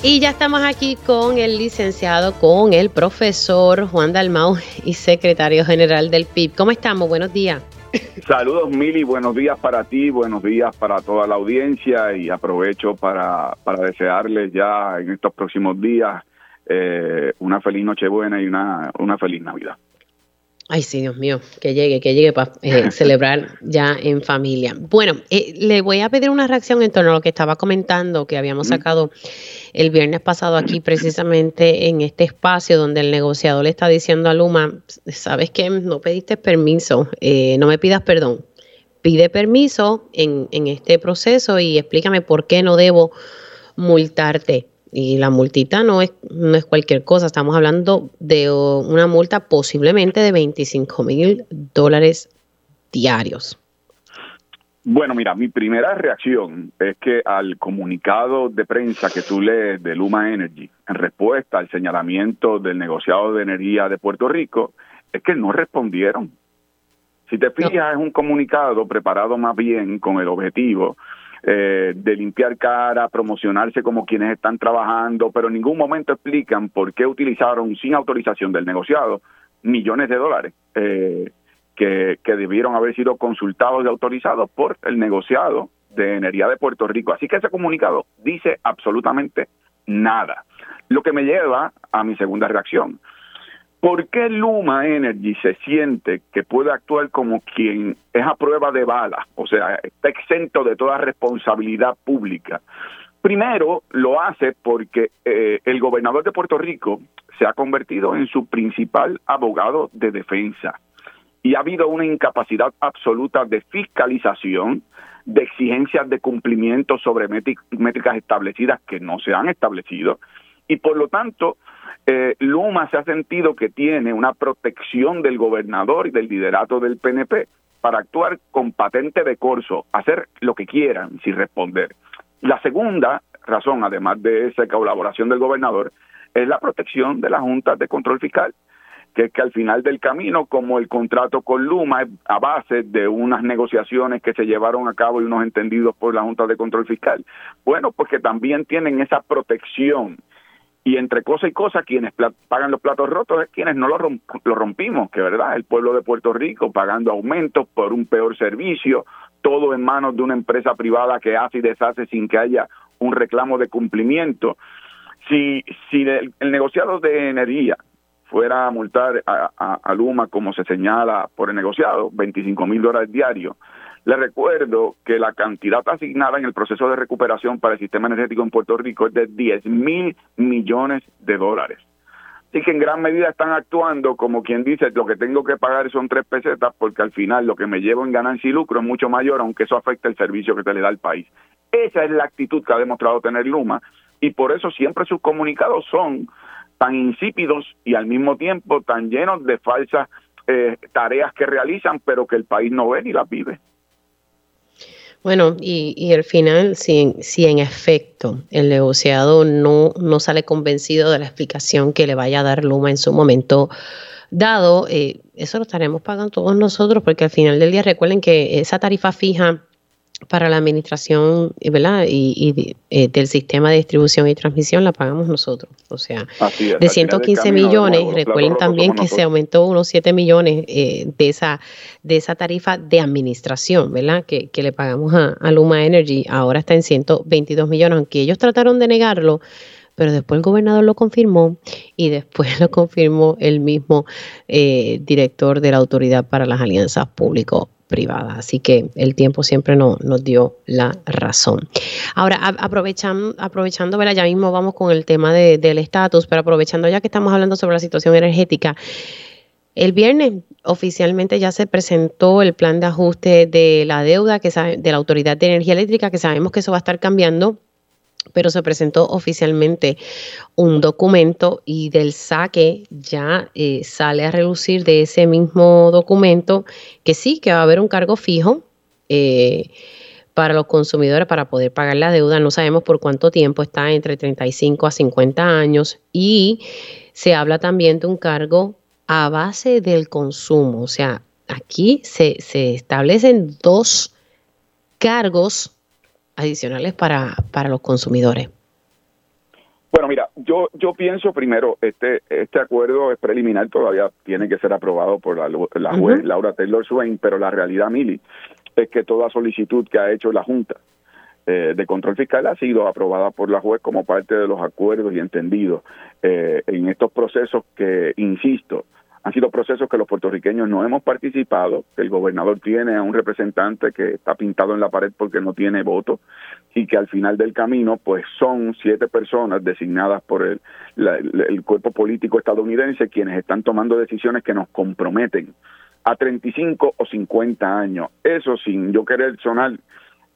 Y ya estamos aquí con el licenciado, con el profesor Juan Dalmau y secretario general del PIB. ¿Cómo estamos? Buenos días. Saludos Mili, buenos días para ti, buenos días para toda la audiencia y aprovecho para, para desearles ya en estos próximos días eh, una feliz Nochebuena y una, una feliz Navidad. Ay, sí, Dios mío, que llegue, que llegue para eh, celebrar ya en familia. Bueno, eh, le voy a pedir una reacción en torno a lo que estaba comentando, que habíamos sacado el viernes pasado aquí precisamente en este espacio donde el negociador le está diciendo a Luma, sabes que no pediste permiso, eh, no me pidas perdón, pide permiso en, en este proceso y explícame por qué no debo multarte. Y la multita no es, no es cualquier cosa, estamos hablando de una multa posiblemente de 25 mil dólares diarios. Bueno, mira, mi primera reacción es que al comunicado de prensa que tú lees de Luma Energy en respuesta al señalamiento del negociado de energía de Puerto Rico, es que no respondieron. Si te fijas, es un comunicado preparado más bien con el objetivo eh, de limpiar cara, promocionarse como quienes están trabajando, pero en ningún momento explican por qué utilizaron sin autorización del negociado millones de dólares eh, que, que debieron haber sido consultados y autorizados por el negociado de energía de Puerto Rico. Así que ese comunicado dice absolutamente nada. Lo que me lleva a mi segunda reacción. ¿Por qué Luma Energy se siente que puede actuar como quien es a prueba de bala? O sea, está exento de toda responsabilidad pública. Primero, lo hace porque eh, el gobernador de Puerto Rico se ha convertido en su principal abogado de defensa y ha habido una incapacidad absoluta de fiscalización, de exigencias de cumplimiento sobre métricas establecidas que no se han establecido y por lo tanto eh, Luma se ha sentido que tiene una protección del gobernador y del liderato del PNP para actuar con patente de corso, hacer lo que quieran sin responder. La segunda razón, además de esa colaboración del gobernador, es la protección de las juntas de control fiscal, que es que al final del camino, como el contrato con Luma es a base de unas negociaciones que se llevaron a cabo y unos entendidos por la Junta de Control Fiscal, bueno, pues que también tienen esa protección y entre cosa y cosa, quienes pagan los platos rotos es quienes no lo, rompimos, que verdad, el pueblo de Puerto Rico pagando aumentos por un peor servicio, todo en manos de una empresa privada que hace y deshace sin que haya un reclamo de cumplimiento. Si, si el, negociado de energía fuera a multar a, a, Luma como se señala por el negociado, 25 mil dólares diarios, le recuerdo que la cantidad asignada en el proceso de recuperación para el sistema energético en Puerto Rico es de 10 mil millones de dólares. Así que en gran medida están actuando como quien dice, lo que tengo que pagar son tres pesetas porque al final lo que me llevo en ganancia y lucro es mucho mayor, aunque eso afecte el servicio que te le da el país. Esa es la actitud que ha demostrado tener Luma y por eso siempre sus comunicados son tan insípidos y al mismo tiempo tan llenos de falsas eh, tareas que realizan, pero que el país no ve ni las vive. Bueno, y, y al final, si, si en efecto el negociado no, no sale convencido de la explicación que le vaya a dar Luma en su momento dado, eh, eso lo estaremos pagando todos nosotros, porque al final del día recuerden que esa tarifa fija para la administración ¿verdad? y, eh, del sistema de distribución y transmisión la pagamos nosotros. O sea, de 115 millones, recuerden también que se aumentó unos 7 millones eh, de esa de esa tarifa de administración, ¿verdad? Que, le pagamos a, Luma Energy. Ahora está en 122 millones, aunque ellos trataron de negarlo pero después el gobernador lo confirmó y después lo confirmó el mismo eh, director de la Autoridad para las Alianzas Público privada. Así que el tiempo siempre no, nos dio la razón. Ahora, aprovechando, aprovechando, ya mismo vamos con el tema del estatus, pero aprovechando ya que estamos hablando sobre la situación energética, el viernes oficialmente ya se presentó el plan de ajuste de la deuda que de la Autoridad de Energía Eléctrica, que sabemos que eso va a estar cambiando pero se presentó oficialmente un documento y del saque ya eh, sale a relucir de ese mismo documento que sí, que va a haber un cargo fijo eh, para los consumidores para poder pagar la deuda. No sabemos por cuánto tiempo está, entre 35 a 50 años. Y se habla también de un cargo a base del consumo. O sea, aquí se, se establecen dos cargos adicionales para, para los consumidores? Bueno, mira, yo yo pienso primero, este este acuerdo es preliminar, todavía tiene que ser aprobado por la, la juez Laura Taylor Swain, pero la realidad, Mili, es que toda solicitud que ha hecho la Junta eh, de Control Fiscal ha sido aprobada por la juez como parte de los acuerdos y entendidos eh, en estos procesos que, insisto, han sido procesos que los puertorriqueños no hemos participado, que el gobernador tiene a un representante que está pintado en la pared porque no tiene voto y que al final del camino pues son siete personas designadas por el, el cuerpo político estadounidense quienes están tomando decisiones que nos comprometen a 35 o 50 años. Eso sin yo querer sonar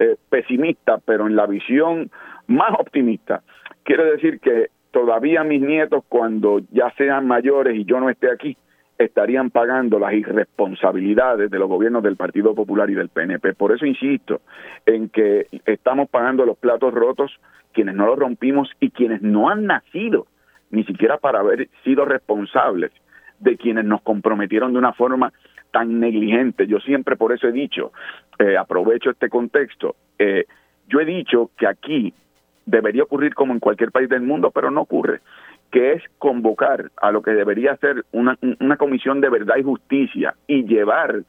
eh, pesimista, pero en la visión más optimista. Quiere decir que todavía mis nietos, cuando ya sean mayores y yo no esté aquí, estarían pagando las irresponsabilidades de los gobiernos del Partido Popular y del PNP. Por eso insisto en que estamos pagando los platos rotos quienes no los rompimos y quienes no han nacido ni siquiera para haber sido responsables de quienes nos comprometieron de una forma tan negligente. Yo siempre por eso he dicho, eh, aprovecho este contexto, eh, yo he dicho que aquí debería ocurrir como en cualquier país del mundo, pero no ocurre que es convocar a lo que debería ser una, una comisión de verdad y justicia y llevar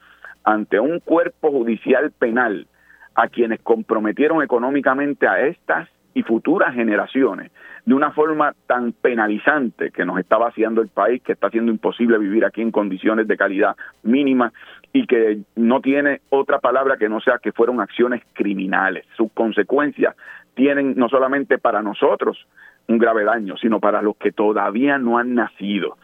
ante un cuerpo judicial penal a quienes comprometieron económicamente a estas y futuras generaciones de una forma tan penalizante que nos está vaciando el país, que está haciendo imposible vivir aquí en condiciones de calidad mínima y que no tiene otra palabra que no sea que fueron acciones criminales. Sus consecuencias tienen no solamente para nosotros, un grave daño, sino para los que todavía no han nacido.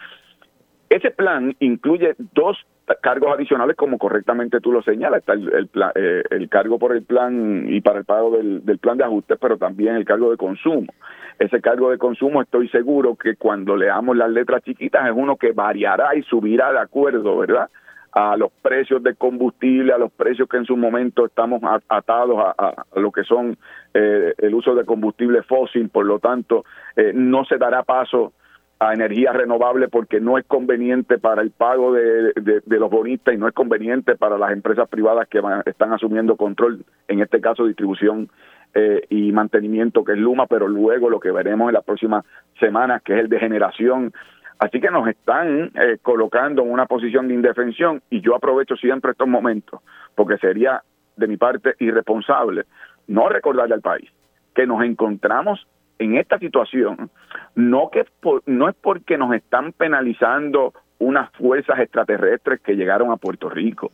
Ese plan incluye dos cargos adicionales, como correctamente tú lo señalas, está el, eh, el, cargo por el plan y para el pago del, del, plan de ajustes, pero también el cargo de consumo. Ese cargo de consumo estoy seguro que cuando leamos las letras chiquitas es uno que variará y subirá de acuerdo, ¿verdad? A los precios de combustible, a los precios que en su momento estamos atados a, lo que son eh, el uso de combustible fósil, por lo tanto, eh, no se dará paso a energía renovable porque no es conveniente para el pago de, los bonistas y no es conveniente para las empresas privadas que están asumiendo control, en este caso distribución eh, y mantenimiento que es Luma, pero luego lo que veremos en las próximas semanas, que es el de generación Así que nos están eh, colocando en una posición de indefensión y yo aprovecho siempre estos momentos porque sería de mi parte irresponsable no recordarle al país que nos encontramos en esta situación, no, que no es porque nos están penalizando unas fuerzas extraterrestres que llegaron a Puerto Rico.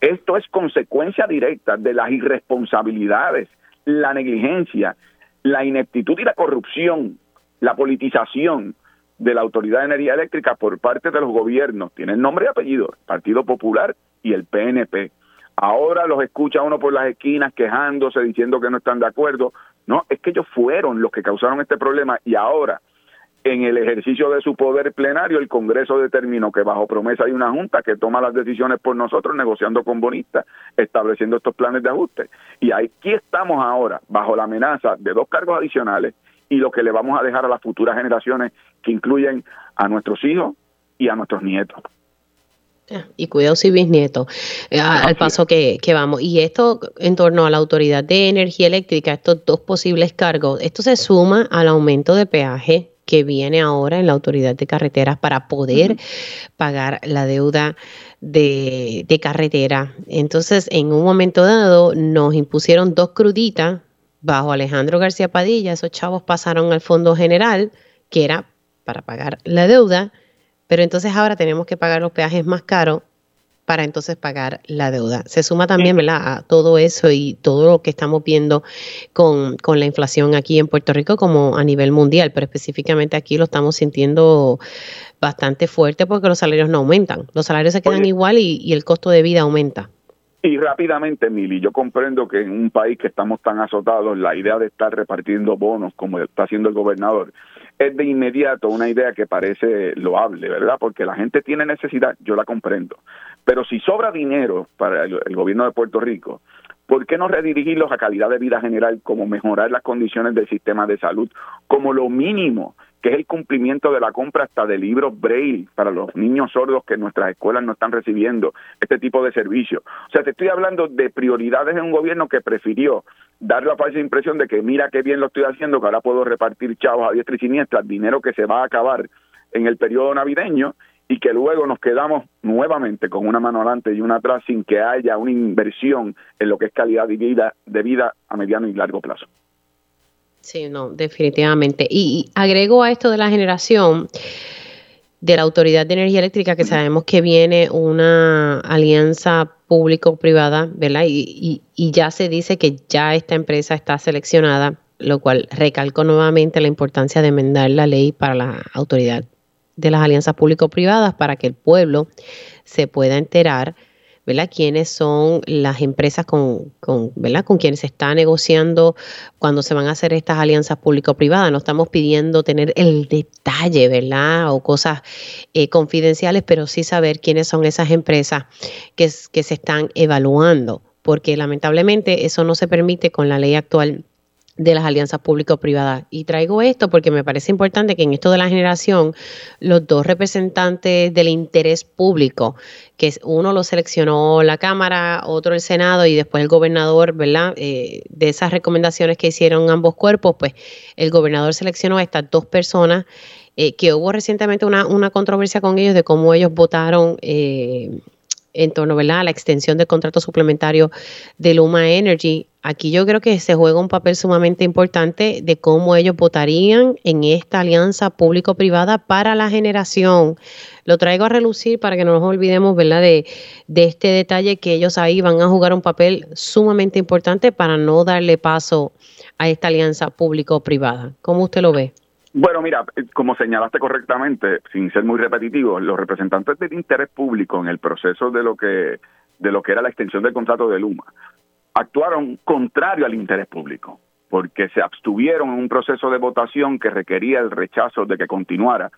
Esto es consecuencia directa de las irresponsabilidades, la negligencia, la ineptitud y la corrupción, la politización de la Autoridad de Energía Eléctrica por parte de los gobiernos. Tienen nombre y apellido, Partido Popular y el PNP. Ahora los escucha uno por las esquinas quejándose, diciendo que no están de acuerdo. No, es que ellos fueron los que causaron este problema y ahora, en el ejercicio de su poder plenario, el Congreso determinó que bajo promesa hay una junta que toma las decisiones por nosotros, negociando con bonistas, estableciendo estos planes de ajuste. Y aquí estamos ahora, bajo la amenaza de dos cargos adicionales y lo que le vamos a dejar a las futuras generaciones, que incluyen a nuestros hijos y a nuestros nietos. Y cuidados y bisnietos, eh, al paso que, vamos. Y esto en torno a la Autoridad de Energía Eléctrica, estos dos posibles cargos, esto se suma al aumento de peaje que viene ahora en la Autoridad de Carreteras para poder pagar la deuda de, de carretera. Entonces, en un momento dado, nos impusieron dos cruditas bajo Alejandro García Padilla. Esos chavos pasaron al Fondo General, que era para pagar la deuda pero entonces ahora tenemos que pagar los peajes más caros para entonces pagar la deuda. Se suma también, ¿verdad?, a todo eso y todo lo que estamos viendo con, la inflación aquí en Puerto Rico como a nivel mundial, pero específicamente aquí lo estamos sintiendo bastante fuerte porque los salarios no aumentan. Los salarios se quedan igual y, y el costo de vida aumenta. Y rápidamente, Mili, yo comprendo que en un país que estamos tan azotados, la idea de estar repartiendo bonos como está haciendo el gobernador, es de inmediato una idea que parece loable, ¿verdad? Porque la gente tiene necesidad, yo la comprendo. Pero si sobra dinero para el, gobierno de Puerto Rico, ¿por qué no redirigirlos a calidad de vida general, como mejorar las condiciones del sistema de salud, como lo mínimo, que es el cumplimiento de la compra hasta de libros braille para los niños sordos que nuestras escuelas no están recibiendo este tipo de servicios? O sea, te estoy hablando de prioridades en un gobierno que prefirió dar la falsa impresión de que mira qué bien lo estoy haciendo, que ahora puedo repartir chavos a diestra y siniestra, dinero que se va a acabar en el periodo navideño y que luego nos quedamos nuevamente con una mano adelante y una atrás sin que haya una inversión en lo que es calidad de vida, de vida a mediano y largo plazo. Sí, no, definitivamente. Y, agrego a esto de la generación de la Autoridad de Energía Eléctrica, que sabemos que viene una alianza público-privada, ¿verdad? Y, ya se dice que ya esta empresa está seleccionada, lo cual recalco nuevamente la importancia de enmendar la ley para la autoridad de las alianzas público-privadas para que el pueblo se pueda enterar ¿verdad? Quiénes son las empresas con, con, ¿verdad? con quienes se está negociando cuando se van a hacer estas alianzas público-privadas. No estamos pidiendo tener el detalle, ¿verdad? O cosas eh, confidenciales, pero sí saber quiénes son esas empresas que, que se están evaluando, porque lamentablemente eso no se permite con la ley actual de las alianzas público-privadas. Y traigo esto porque me parece importante que en esto de la generación, los dos representantes del interés público, que uno lo seleccionó la Cámara, otro el Senado y después el gobernador, ¿verdad? Eh, de esas recomendaciones que hicieron ambos cuerpos, pues el gobernador seleccionó a estas dos personas. Eh, que hubo recientemente una, una, controversia con ellos de cómo ellos votaron eh, en torno ¿verdad? a la extensión del contrato suplementario de Luma Energy. Aquí yo creo que se juega un papel sumamente importante de cómo ellos votarían en esta alianza público-privada para la generación. Lo traigo a relucir para que no nos olvidemos ¿verdad? De, de este detalle que ellos ahí van a jugar un papel sumamente importante para no darle paso a esta alianza público-privada. ¿Cómo usted lo ve? Bueno, mira, como señalaste correctamente, sin ser muy repetitivo, los representantes del interés público en el proceso de lo que de lo que era la extensión del contrato de Luma actuaron contrario al interés público, porque se abstuvieron en un proceso de votación que requería el rechazo de que continuara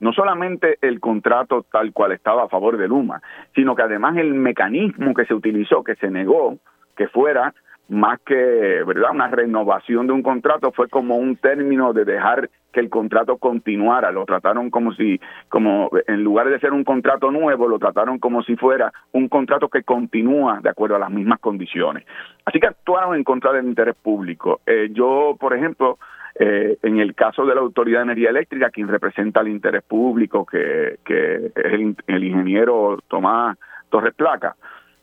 no solamente el contrato tal cual estaba a favor de Luma, sino que además el mecanismo que se utilizó, que se negó que fuera más que verdad una renovación de un contrato fue como un término de dejar que el contrato continuara. Lo trataron como si como en lugar de ser un contrato nuevo lo trataron como si fuera un contrato que continúa de acuerdo a las mismas condiciones. Así que actuaron en contra del interés público. Eh, yo por ejemplo eh, en el caso de la Autoridad de Energía Eléctrica, quien representa el interés público, que, que es el, el ingeniero Tomás Torres Placa,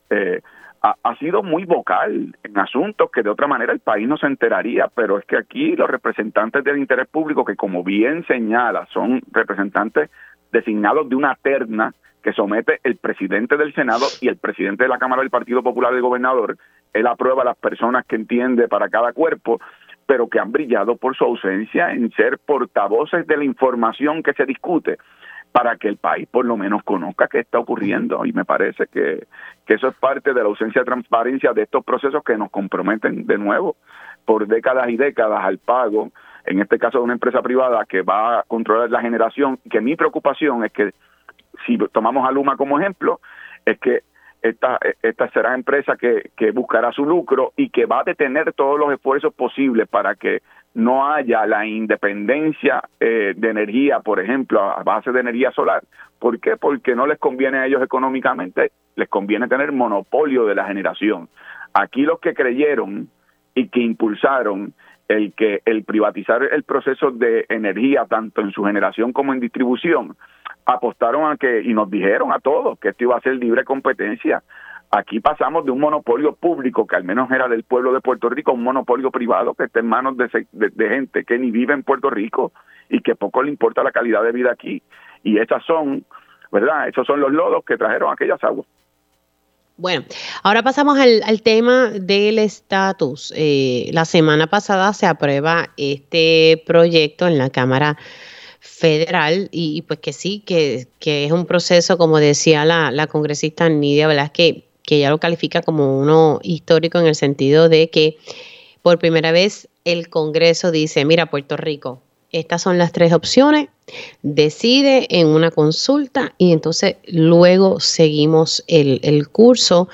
eh, ha, sido muy vocal en asuntos que de otra manera el país no se enteraría, pero es que aquí los representantes del interés público, que como bien señala, son representantes designados de una terna que somete el presidente del Senado y el presidente de la Cámara del Partido Popular del gobernador, él aprueba las personas que entiende para cada cuerpo, pero que han brillado por su ausencia en ser portavoces de la información que se discute para que el país por lo menos conozca qué está ocurriendo. Y me parece que, eso es parte de la ausencia de transparencia de estos procesos que nos comprometen de nuevo por décadas y décadas al pago, en este caso de una empresa privada que va a controlar la generación, que mi preocupación es que si tomamos a Luma como ejemplo, es que esta, esta será empresa que, que buscará su lucro y que va a detener todos los esfuerzos posibles para que no haya la independencia eh, de energía, por ejemplo, a base de energía solar. ¿Por qué? Porque no les conviene a ellos económicamente, les conviene tener monopolio de la generación. Aquí los que creyeron y que impulsaron el que el privatizar el proceso de energía tanto en su generación como en distribución apostaron a que y nos dijeron a todos que esto iba a ser libre competencia Aquí pasamos de un monopolio público, que al menos era del pueblo de Puerto Rico, a un monopolio privado que está en manos de, gente que ni vive en Puerto Rico y que poco le importa la calidad de vida aquí. Y esas son, ¿verdad? Esos son los lodos que trajeron aquellas aguas. Bueno, ahora pasamos al, tema del estatus. Eh, la semana pasada se aprueba este proyecto en la Cámara Federal y, pues que sí, que, que, es un proceso, como decía la, la congresista Nidia que que ella lo califica como uno histórico en el sentido de que por primera vez el Congreso dice, mira Puerto Rico, estas son las tres opciones, decide en una consulta y entonces luego seguimos el, curso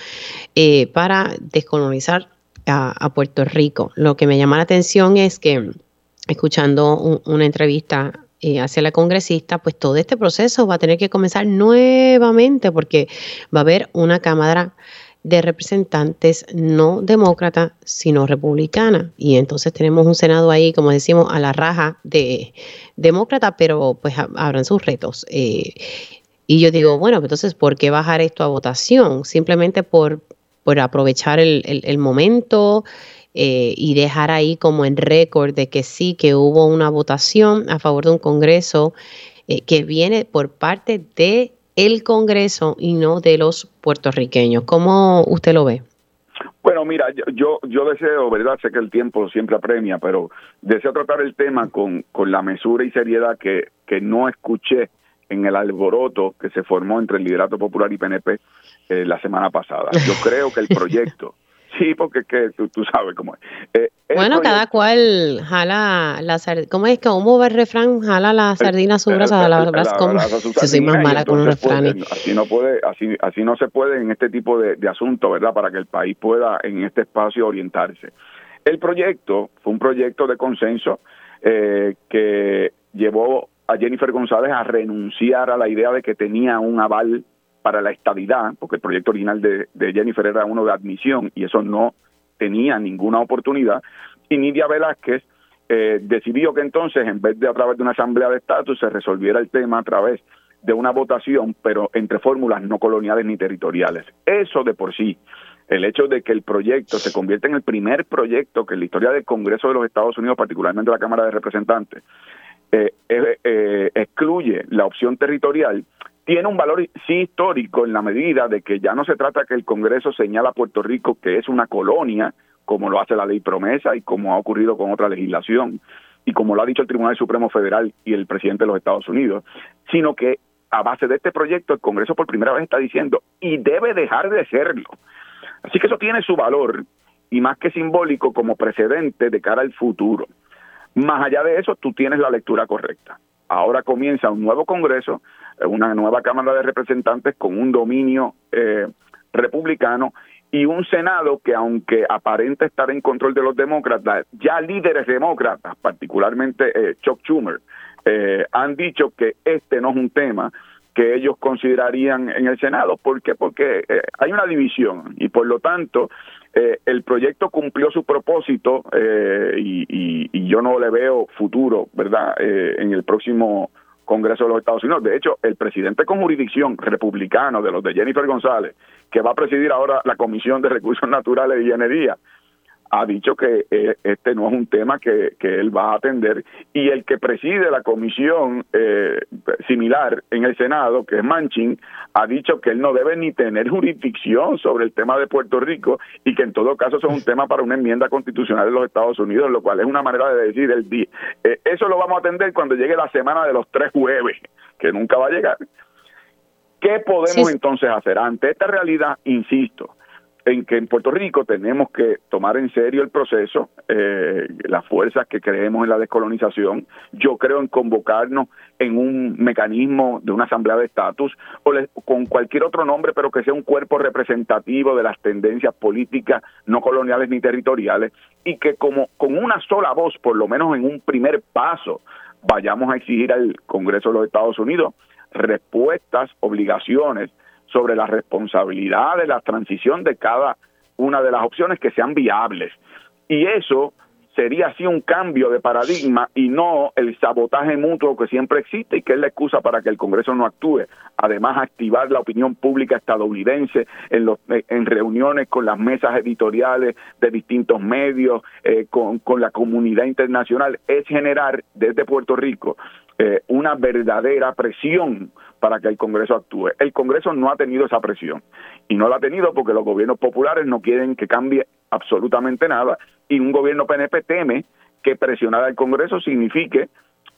eh, para descolonizar a, Puerto Rico. Lo que me llama la atención es que escuchando una entrevista eh, hacia la congresista, pues todo este proceso va a tener que comenzar nuevamente porque va a haber una Cámara de representantes no demócrata, sino republicana. Y entonces tenemos un Senado ahí, como decimos, a la raja de demócrata, pero pues habrán sus retos. Eh, y yo digo, bueno, entonces, ¿por qué bajar esto a votación? Simplemente por, por aprovechar el, el momento eh, y dejar ahí como en récord de que sí, que hubo una votación a favor de un Congreso eh, que viene por parte de el Congreso y no de los puertorriqueños. ¿Cómo usted lo ve? Bueno, mira, yo, yo deseo, ¿verdad? Sé que el tiempo siempre apremia, pero deseo tratar el tema con, con la mesura y seriedad que, que no escuché en el alboroto que se formó entre el liderato popular y PNP eh, la semana pasada. Yo creo que el proyecto Sí, porque que tú, sabes cómo es. Eh, bueno, cada cual jala la sardina. ¿Cómo es que cómo va el refrán? Jala la sardina su brasa, la, Yo soy más mala con los pues, así no puede, así, así no se puede en este tipo de, de asuntos, ¿verdad? Para que el país pueda en este espacio orientarse. El proyecto fue un proyecto de consenso eh, que llevó a Jennifer González a renunciar a la idea de que tenía un aval para la estabilidad, porque el proyecto original de, Jennifer era uno de admisión y eso no tenía ninguna oportunidad, y Nidia Velázquez eh, decidió que entonces, en vez de a través de una asamblea de estatus, se resolviera el tema a través de una votación, pero entre fórmulas no coloniales ni territoriales. Eso de por sí, el hecho de que el proyecto se convierta en el primer proyecto que en la historia del Congreso de los Estados Unidos, particularmente la Cámara de Representantes, eh, eh, excluye la opción territorial, tiene un valor sí histórico en la medida de que ya no se trata que el Congreso señala a Puerto Rico que es una colonia, como lo hace la ley promesa y como ha ocurrido con otra legislación, y como lo ha dicho el Tribunal Supremo Federal y el presidente de los Estados Unidos, sino que a base de este proyecto el Congreso por primera vez está diciendo, y debe dejar de serlo. Así que eso tiene su valor, y más que simbólico como precedente de cara al futuro. Más allá de eso, tú tienes la lectura correcta. Ahora comienza un nuevo Congreso una nueva Cámara de Representantes con un dominio eh, republicano y un Senado que aunque aparenta estar en control de los demócratas, ya líderes demócratas, particularmente eh, Chuck Schumer, eh, han dicho que este no es un tema que ellos considerarían en el Senado. ¿Por qué? Porque hay una división y por lo tanto el proyecto cumplió su propósito y, y, yo no le veo futuro, ¿verdad?, en el próximo Congreso de los Estados Unidos. De hecho, el presidente con jurisdicción republicano de los de Jennifer González, que va a presidir ahora la Comisión de Recursos Naturales y Energía, ha dicho que eh, este no es un tema que, que, él va a atender y el que preside la comisión eh, similar en el Senado, que es Manchin, ha dicho que él no debe ni tener jurisdicción sobre el tema de Puerto Rico y que en todo caso eso es un tema para una enmienda constitucional de los Estados Unidos, lo cual es una manera de decir el día. Eh, eso lo vamos a atender cuando llegue la semana de los tres jueves, que nunca va a llegar. ¿Qué podemos entonces hacer ante esta realidad? Insisto, en que en Puerto Rico tenemos que tomar en serio el proceso, eh, las fuerzas que creemos en la descolonización. Yo creo en convocarnos en un mecanismo de una asamblea de estatus o con cualquier otro nombre, pero que sea un cuerpo representativo de las tendencias políticas no coloniales ni territoriales y que como con una sola voz, por lo menos en un primer paso, vayamos a exigir al Congreso de los Estados Unidos respuestas, obligaciones sobre la responsabilidad de la transición de cada una de las opciones que sean viables. Y eso sería así un cambio de paradigma y no el sabotaje mutuo que siempre existe y que es la excusa para que el Congreso no actúe. Además, activar la opinión pública estadounidense en, los, en reuniones con las mesas editoriales de distintos medios, eh, con, con la comunidad internacional, es generar desde Puerto Rico eh, una verdadera presión para que el Congreso actúe. El Congreso no ha tenido esa presión y no la ha tenido porque los gobiernos populares no quieren que cambie absolutamente nada y un gobierno PNP teme que presionar al Congreso signifique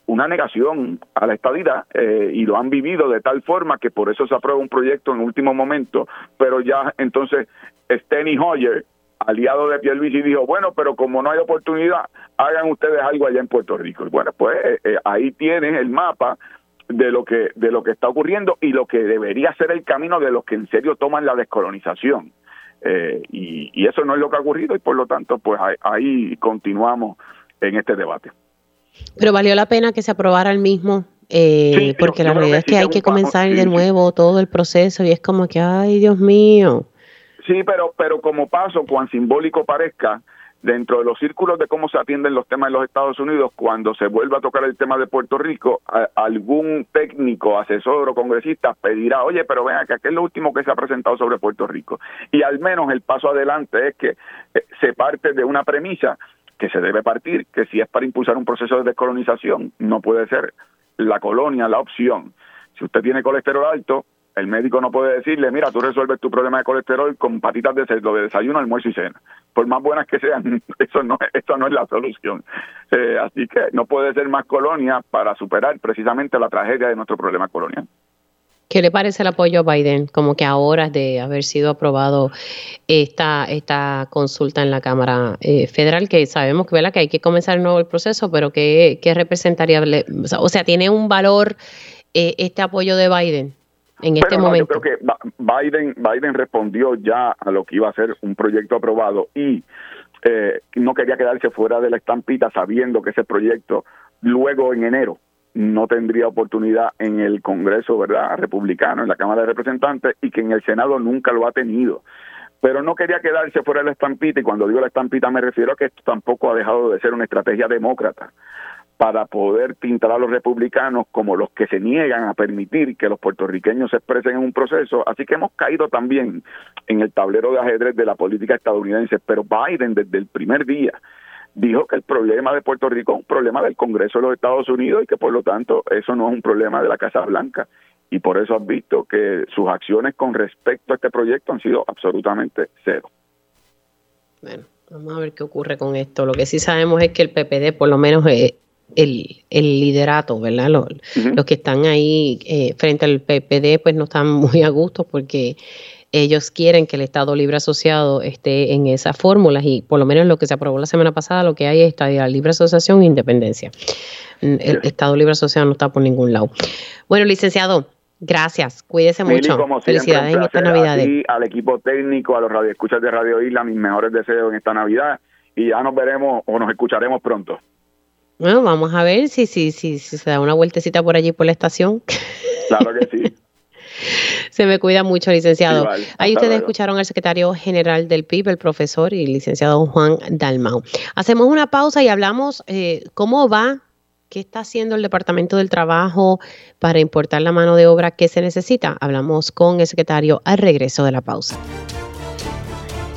una negación a la estadidad eh, y lo han vivido de tal forma que por eso se aprueba un proyecto en último momento, pero ya entonces Steny Hoyer, aliado de Pierluisi, dijo, bueno, pero como no hay oportunidad, hagan ustedes algo allá en Puerto Rico. Y bueno, pues eh, eh, ahí tienen el mapa de lo que de lo que está ocurriendo y lo que debería ser el camino de los que en serio toman la descolonización. Eh, y, eso no es lo que ha ocurrido y por lo tanto pues ahí, continuamos en este debate. Pero valió la pena que se aprobara el mismo eh, porque la realidad es que hay que comenzar de nuevo todo el proceso y es como que ay Dios mío sí pero pero como paso cuán simbólico parezca dentro de los círculos de cómo se atienden los temas en los Estados Unidos, cuando se vuelva a tocar el tema de Puerto Rico, algún técnico, asesor o congresista pedirá, oye, pero venga, que ¿qué es lo último que se ha presentado sobre Puerto Rico? Y al menos el paso adelante es que eh, se parte de una premisa que se debe partir, que si es para impulsar un proceso de descolonización, no puede ser la colonia la opción. Si usted tiene colesterol alto, el médico no puede decirle, mira, tú resuelves tu problema de colesterol con patitas de cerdo de desayuno, almuerzo y cena. Por más buenas que sean, eso no, eso no es la solución. Eh, así que no puede ser más colonia para superar precisamente la tragedia de nuestro problema colonial. ¿Qué le parece el apoyo a Biden? Como que a horas de haber sido aprobado esta, esta consulta en la Cámara eh, Federal, que sabemos que, que hay que comenzar nuevo el proceso, pero ¿qué, representaría? O sea, ¿tiene un valor eh, este apoyo de Biden? En este momento. Yo creo que Biden, Biden respondió ya a lo que iba a ser un proyecto aprobado y eh, no quería quedarse fuera de la estampita sabiendo que ese proyecto luego en enero no tendría oportunidad en el Congreso, ¿verdad?, republicano, en la Cámara de Representantes y que en el Senado nunca lo ha tenido. Pero no quería quedarse fuera de la estampita y cuando digo la estampita me refiero a que esto tampoco ha dejado de ser una estrategia demócrata para poder pintar a los republicanos como los que se niegan a permitir que los puertorriqueños se expresen en un proceso. Así que hemos caído también en el tablero de ajedrez de la política estadounidense, pero Biden desde el primer día dijo que el problema de Puerto Rico es un problema del Congreso de los Estados Unidos y que por lo tanto eso no es un problema de la Casa Blanca. Y por eso has visto que sus acciones con respecto a este proyecto han sido absolutamente cero. Bueno, vamos a ver qué ocurre con esto. Lo que sí sabemos es que el PPD, por lo menos, eh, el, el liderato, ¿verdad? Los, los que están ahí eh, frente al PPD, pues no están muy a gusto porque ellos quieren que el Estado Libre Asociado esté en esas fórmulas y por lo menos lo que se aprobó la semana pasada, lo que hay es Estado Libre Asociación e Independencia. Mm, el Estado Libre Asociado no está por ningún lado. Bueno, licenciado, gracias. Cuídese mucho. Felicidades en esta Navidad. al equipo técnico, a los radioescuchas de Radio Isla, mis mejores deseos en esta Navidad y ya nos veremos o nos escucharemos pronto. Bueno, vamos a ver si, si, si, si se da una vueltecita por allí por la estación. Claro que sí. Se me cuida mucho, licenciado. Ahí ustedes escucharon al secretario general del PIB, el profesor y licenciado Juan Dalmau. Hacemos una pausa y hablamos eh, cómo va ¿Qué está haciendo el Departamento del Trabajo para importar la mano de obra que se necesita? Hablamos con el secretario al regreso de la pausa.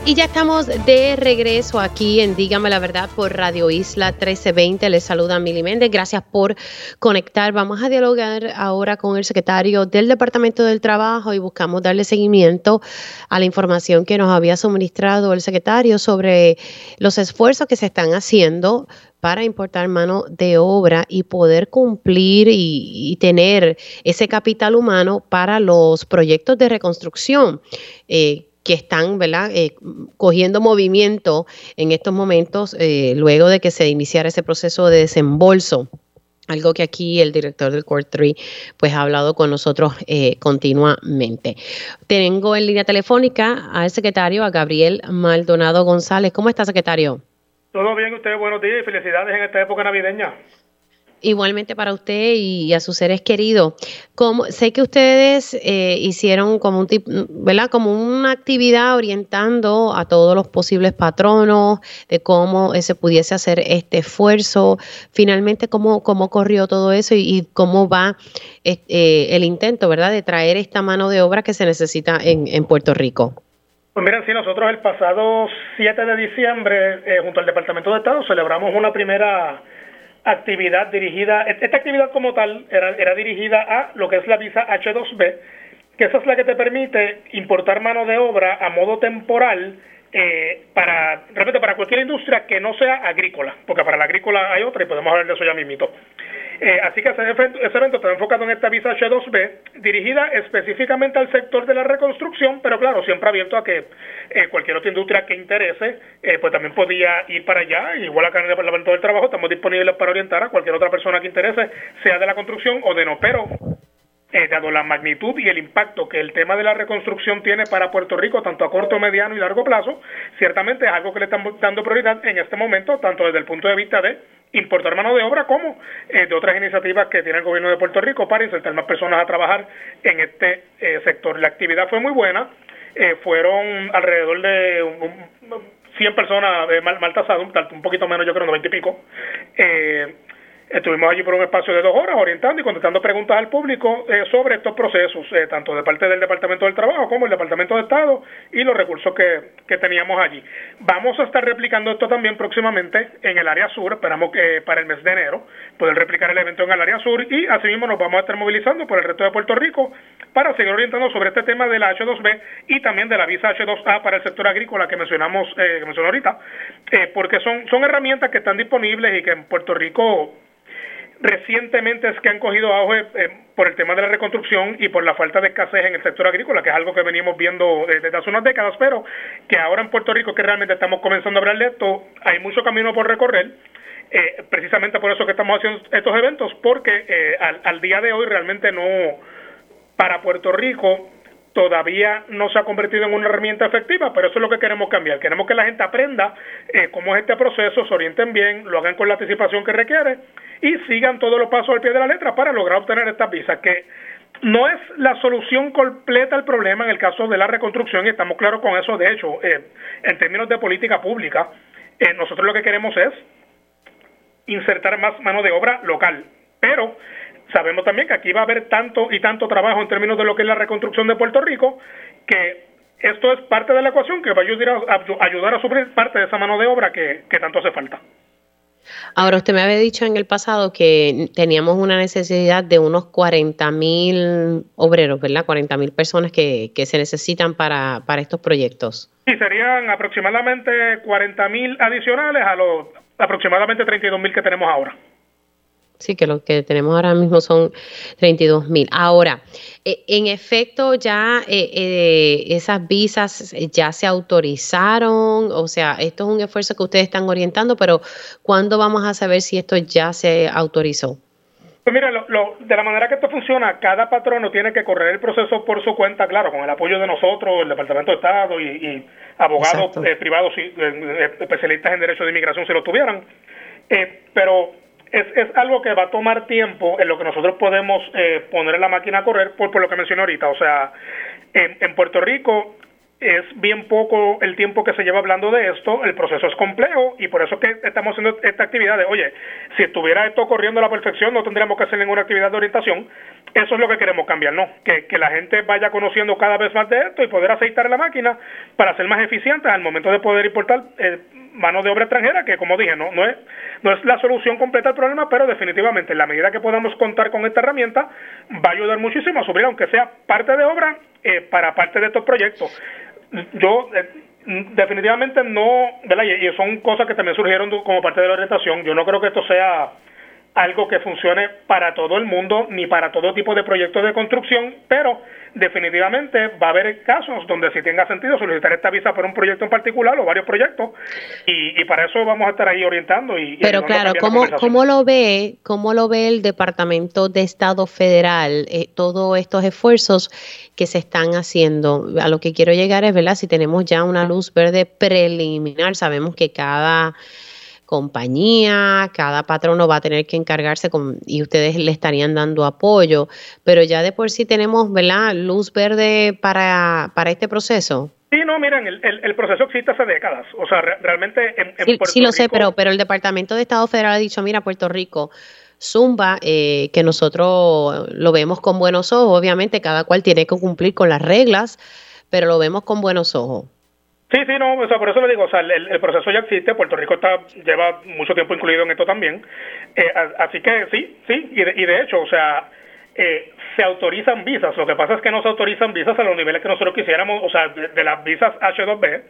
Y ya estamos de regreso aquí en Dígame la Verdad por Radio Isla 1320. Les saluda Mili Méndez. Gracias por conectar. Vamos a dialogar ahora con el secretario del Departamento del Trabajo y buscamos darle seguimiento a la información que nos había suministrado el secretario sobre los esfuerzos que se están haciendo para importar mano de obra y poder cumplir y, tener ese capital humano para los proyectos de reconstrucción. Eh, que están ¿verdad? Eh, cogiendo movimiento en estos momentos eh, luego de que se iniciara ese proceso de desembolso. Algo que aquí el director del Core 3 pues ha hablado con nosotros eh, continuamente. Tengo en línea telefónica al secretario, a Gabriel Maldonado González. ¿Cómo está, secretario? Todo bien, usted, buenos días y felicidades en esta época navideña. Igualmente para usted y a sus seres queridos. Como, sé que ustedes eh, hicieron como un tipo, ¿verdad? Como una actividad orientando a todos los posibles patronos de cómo se pudiese hacer este esfuerzo. Finalmente, cómo, cómo corrió todo eso y, cómo va eh, el intento, ¿verdad? De traer esta mano de obra que se necesita en, en Puerto Rico. Pues miren, sí, nosotros el pasado 7 de diciembre, eh, junto al Departamento de Estado, celebramos una primera actividad dirigida, esta actividad como tal era, era dirigida a lo que es la visa H2B, que esa es la que te permite importar mano de obra a modo temporal eh, para, repito, para cualquier industria que no sea agrícola, porque para la agrícola hay otra y podemos hablar de eso ya mismito. Eh, así que ese evento, ese evento está enfocado en esta visa H2B, dirigida específicamente al sector de la reconstrucción, pero claro, siempre abierto a que eh, cualquier otra industria que interese, eh, pues también podía ir para allá. Igual acá en el Departamento del Trabajo estamos disponibles para orientar a cualquier otra persona que interese, sea de la construcción o de no, pero dado la magnitud y el impacto que el tema de la reconstrucción tiene para Puerto Rico, tanto a corto, mediano y largo plazo, ciertamente es algo que le estamos dando prioridad en este momento, tanto desde el punto de vista de importar mano de obra como eh, de otras iniciativas que tiene el gobierno de Puerto Rico para insertar más personas a trabajar en este eh, sector. La actividad fue muy buena, eh, fueron alrededor de 100 personas mal, mal tasadas, un, poquito menos, yo creo, 90 y pico. Estuvimos allí por un espacio de dos horas orientando y contestando preguntas al público eh, sobre estos procesos, eh, tanto de parte del Departamento del Trabajo como el Departamento de Estado y los recursos que, que teníamos allí. Vamos a estar replicando esto también próximamente en el área sur, esperamos que para el mes de enero poder replicar el evento en el área sur y asimismo nos vamos a estar movilizando por el resto de Puerto Rico para seguir orientando sobre este tema de la H2B y también de la visa H2A para el sector agrícola que mencionamos, eh, que mencioné ahorita, porque son, son herramientas que están disponibles y que en Puerto Rico recientemente es que han cogido auge eh, por el tema de la reconstrucción y por la falta de escasez en el sector agrícola, que es algo que venimos viendo desde hace unas décadas, pero que ahora en Puerto Rico que realmente estamos comenzando a hablar de esto, hay mucho camino por recorrer. Eh, precisamente por eso que estamos haciendo estos eventos, porque eh, al, al día de hoy realmente no, para Puerto Rico, todavía no se ha convertido en una herramienta efectiva, pero eso es lo que queremos cambiar. Queremos que la gente aprenda eh, cómo es este proceso, se orienten bien, lo hagan con la anticipación que requiere y sigan todos los pasos al pie de la letra para lograr obtener estas visas, que no es la solución completa al problema en el caso de la reconstrucción y estamos claros con eso. De hecho, eh, en términos de política pública, eh, nosotros lo que queremos es insertar más mano de obra local, pero sabemos también que aquí va a haber tanto y tanto trabajo en términos de lo que es la reconstrucción de Puerto Rico, que esto es parte de la ecuación que va a ayudar a, ayudar a suplir parte de esa mano de obra que, tanto hace falta. Ahora, usted me había dicho en el pasado que teníamos una necesidad de unos 40 mil obreros, ¿verdad? 40 mil personas que, que, se necesitan para, para estos proyectos. Sí, serían aproximadamente 40 mil adicionales a los aproximadamente 32 mil que tenemos ahora. Sí, que lo que tenemos ahora mismo son 32 mil. Ahora, eh, en efecto, ya eh, eh, esas visas ya se autorizaron, o sea, esto es un esfuerzo que ustedes están orientando, pero ¿cuándo vamos a saber si esto ya se autorizó? Pues mira, de la manera que esto funciona, cada patrono tiene que correr el proceso por su cuenta, claro, con el apoyo de nosotros, el Departamento de Estado y, abogados privados y especialistas en derecho de inmigración si lo tuvieran. pero es, es algo que va a tomar tiempo en lo que nosotros podemos eh, poner en la máquina a correr por, por lo que mencioné ahorita. O sea, en, Puerto Rico es bien poco el tiempo que se lleva hablando de esto, el proceso es complejo y por eso que estamos haciendo esta actividad de, oye, si estuviera esto corriendo a la perfección no tendríamos que hacer ninguna actividad de orientación, eso es lo que queremos cambiar, ¿no? Que, que la gente vaya conociendo cada vez más de esto y poder aceitar la máquina para ser más eficientes al momento de poder importar eh, mano de obra extranjera, que como dije, no, no, es, no es la solución completa al problema, pero definitivamente en la medida que podamos contar con esta herramienta va a ayudar muchísimo a subir, aunque sea parte de obra, eh, para parte de estos proyectos yo eh, definitivamente no, ¿verdad? Y, son cosas que también surgieron como parte de la orientación. Yo no creo que esto sea algo que funcione para todo el mundo ni para todo tipo de proyectos de construcción, pero definitivamente va a haber casos donde si tenga sentido solicitar esta visa por un proyecto en particular o varios proyectos y, para eso vamos a estar ahí orientando y pero claro cómo cómo lo ve cómo lo ve el Departamento de Estado Federal eh, todos estos esfuerzos que se están haciendo a lo que quiero llegar es verdad si tenemos ya una luz verde preliminar sabemos que cada compañía, cada patrono va a tener que encargarse con, y ustedes le estarían dando apoyo, pero ya de por sí tenemos, ¿verdad?, luz verde para, para este proceso. Sí, no, miren, el, el, proceso existe hace décadas. O sea, realmente en, en sí, sí, lo sé, pero, pero el Departamento de Estado Federal ha dicho, mira, Puerto Rico, Zumba, eh, que nosotros lo vemos con buenos ojos, obviamente cada cual tiene que cumplir con las reglas, pero lo vemos con buenos ojos. Sí, sí, no, o sea, por eso le digo, o sea, el, proceso ya existe, Puerto Rico está lleva mucho tiempo incluido en esto también, eh, así que sí, sí, y de, y de hecho, o sea, eh, se autorizan visas, lo que pasa es que no se autorizan visas a los niveles que nosotros quisiéramos, o sea, de, las visas H2B,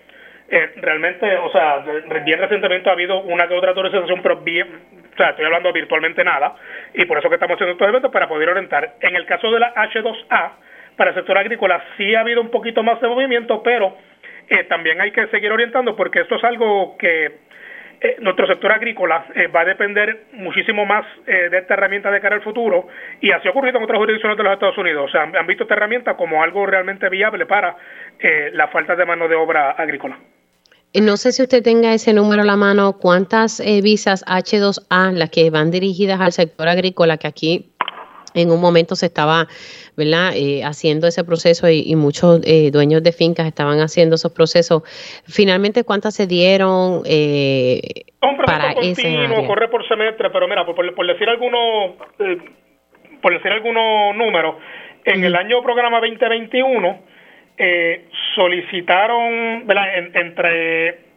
eh, realmente, o sea, bien recientemente ha habido una que otra autorización, pero bien, o sea, estoy hablando virtualmente nada, y por eso que estamos haciendo estos eventos para poder orientar. En el caso de la H2A, para el sector agrícola sí ha habido un poquito más de movimiento, pero eh, también hay que seguir orientando porque esto es algo que eh, nuestro sector agrícola eh, va a depender muchísimo más de esta herramienta de cara al futuro y así ha ocurrido en otras jurisdicciones de los Estados Unidos. O sea, han, visto esta herramienta como algo realmente viable para la falta de mano de obra agrícola. No sé si usted tenga ese número a la mano, cuántas visas H2A, las que van dirigidas al sector agrícola, que aquí en un momento se estaba ¿verdad? Eh, haciendo ese proceso y, muchos eh, dueños de fincas estaban haciendo esos procesos. Finalmente, ¿cuántas se dieron eh, para ese corre por semestre, pero mira, por, decir algunos eh, por decir algunos números, en el año programa 2021 solicitaron, ¿verdad? entre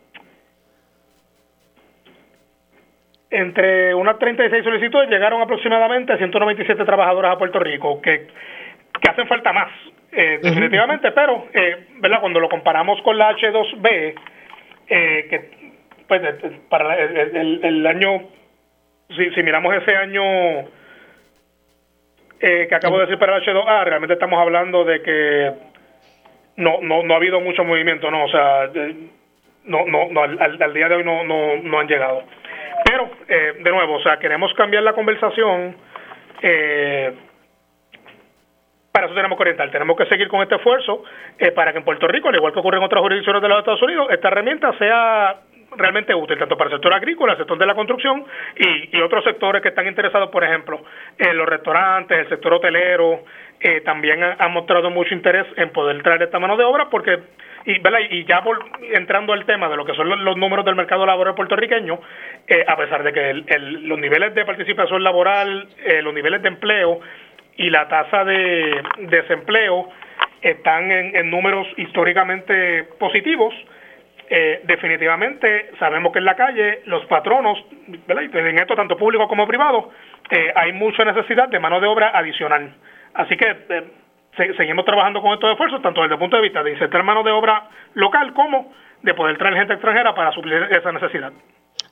entre unas 36 solicitudes llegaron aproximadamente a 197 trabajadoras a Puerto Rico, que, que hacen falta más, eh, definitivamente, pero eh, ¿verdad? cuando lo comparamos con la H2B, eh, que pues para el, el, año, si, si, miramos ese año que acabo de decir para la H2A, realmente estamos hablando de que no, no, no ha habido mucho movimiento, ¿no? O sea, no, no, no al, al, día de hoy no, no, no han llegado. Pero, eh, de nuevo, o sea, queremos cambiar la conversación. Eh, para eso tenemos que orientar, tenemos que seguir con este esfuerzo eh, para que en Puerto Rico, al igual que ocurre en otras jurisdicciones de los Estados Unidos, esta herramienta sea realmente útil, tanto para el sector agrícola, el sector de la construcción y, otros sectores que están interesados, por ejemplo, en los restaurantes, el sector hotelero, también han mostrado mucho interés en poder traer esta mano de obra porque y, y ya entrando al tema de lo que son los, números del mercado laboral puertorriqueño, eh, a pesar de que los niveles de participación laboral, eh, los niveles de empleo y la tasa de, desempleo están en, números históricamente positivos, eh, definitivamente sabemos que en la calle los patronos, ¿verdad? en esto tanto público como privado, hay mucha necesidad de mano de obra adicional. Así que seguimos trabajando con estos esfuerzos, tanto desde el punto de vista de insertar mano de obra local como de poder traer gente extranjera para suplir esa necesidad.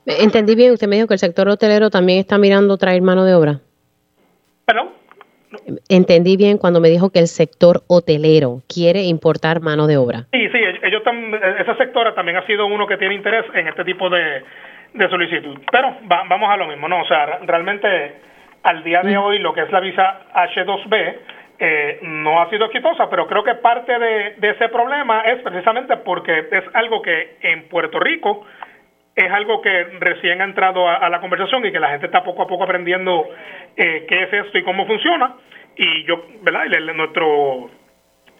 Entendí bien, usted me dijo que el sector hotelero también está mirando traer mano de obra. ¿Perdón? Entendí bien cuando me dijo que el sector hotelero quiere importar mano de obra. Sí, sí, ellos esa sectora también ha sido uno que tiene interés en este tipo de, solicitud. Pero vamos a lo mismo, ¿no? O sea, realmente al día de mm. hoy lo que es la visa H2B eh, no ha sido exitosa, pero creo que parte de, ese problema es precisamente porque es algo que en Puerto Rico es algo que recién ha entrado a, la conversación y que la gente está poco a poco aprendiendo eh, qué es esto y cómo funciona. Y yo, ¿verdad? nuestro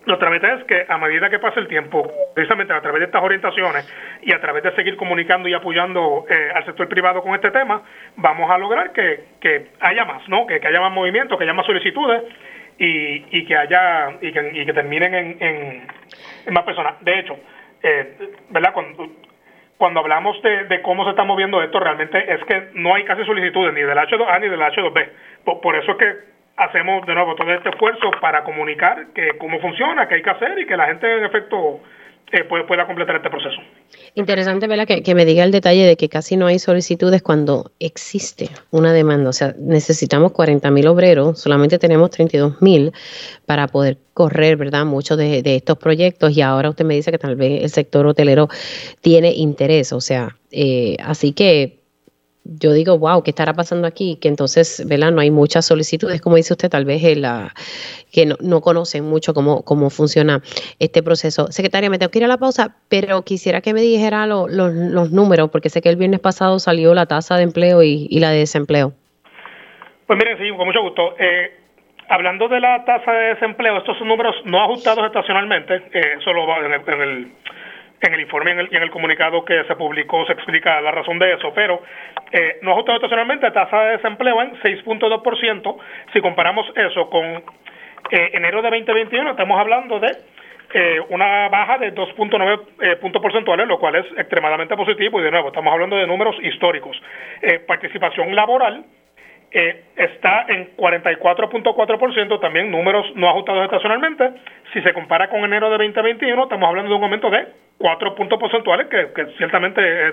nuestra meta es que a medida que pase el tiempo, precisamente a través de estas orientaciones y a través de seguir comunicando y apoyando eh, al sector privado con este tema, vamos a lograr que, que haya más, ¿no? Que, haya más movimiento, que haya más solicitudes y, y que haya y que, y que terminen en, en, más personas. De hecho, eh, ¿verdad? Cuando, cuando hablamos de, de, cómo se está moviendo esto, realmente es que no hay casi solicitudes ni del H2A ni del H2B. Por, por eso es que hacemos de nuevo todo este esfuerzo para comunicar que cómo funciona, qué hay que hacer y que la gente en efecto eh, pueda, completar este proceso. Interesante, ¿verdad? Que, que, me diga el detalle de que casi no hay solicitudes cuando existe una demanda. O sea, necesitamos 40 mil obreros, solamente tenemos 32 mil para poder correr, ¿verdad? Muchos de, de, estos proyectos y ahora usted me dice que tal vez el sector hotelero tiene interés. O sea, eh, así que yo digo, wow, ¿qué estará pasando aquí? Que entonces, ¿verdad? No hay muchas solicitudes, como dice usted, tal vez la, que no, no, conocen mucho cómo, cómo funciona este proceso. Secretaria, me tengo que ir a la pausa, pero quisiera que me dijera los números, porque sé que el viernes pasado salió la tasa de empleo y, la de desempleo. Pues miren, sí, con mucho gusto. Eh, hablando de la tasa de desempleo, estos son números no ajustados estacionalmente, eh, solo en en el en el informe y en el, comunicado que se publicó se explica la razón de eso, pero eh, no ajustado estacionalmente, tasa de desempleo en 6.2%. Si comparamos eso con eh, enero de 2021, estamos hablando de eh, una baja de 2.9 eh, puntos porcentuales, lo cual es extremadamente positivo y de nuevo, estamos hablando de números históricos. participación laboral eh, está en 44.4%, también números no ajustados estacionalmente. Si se compara con enero de 2021, estamos hablando de un aumento de 4 puntos porcentuales, que, ciertamente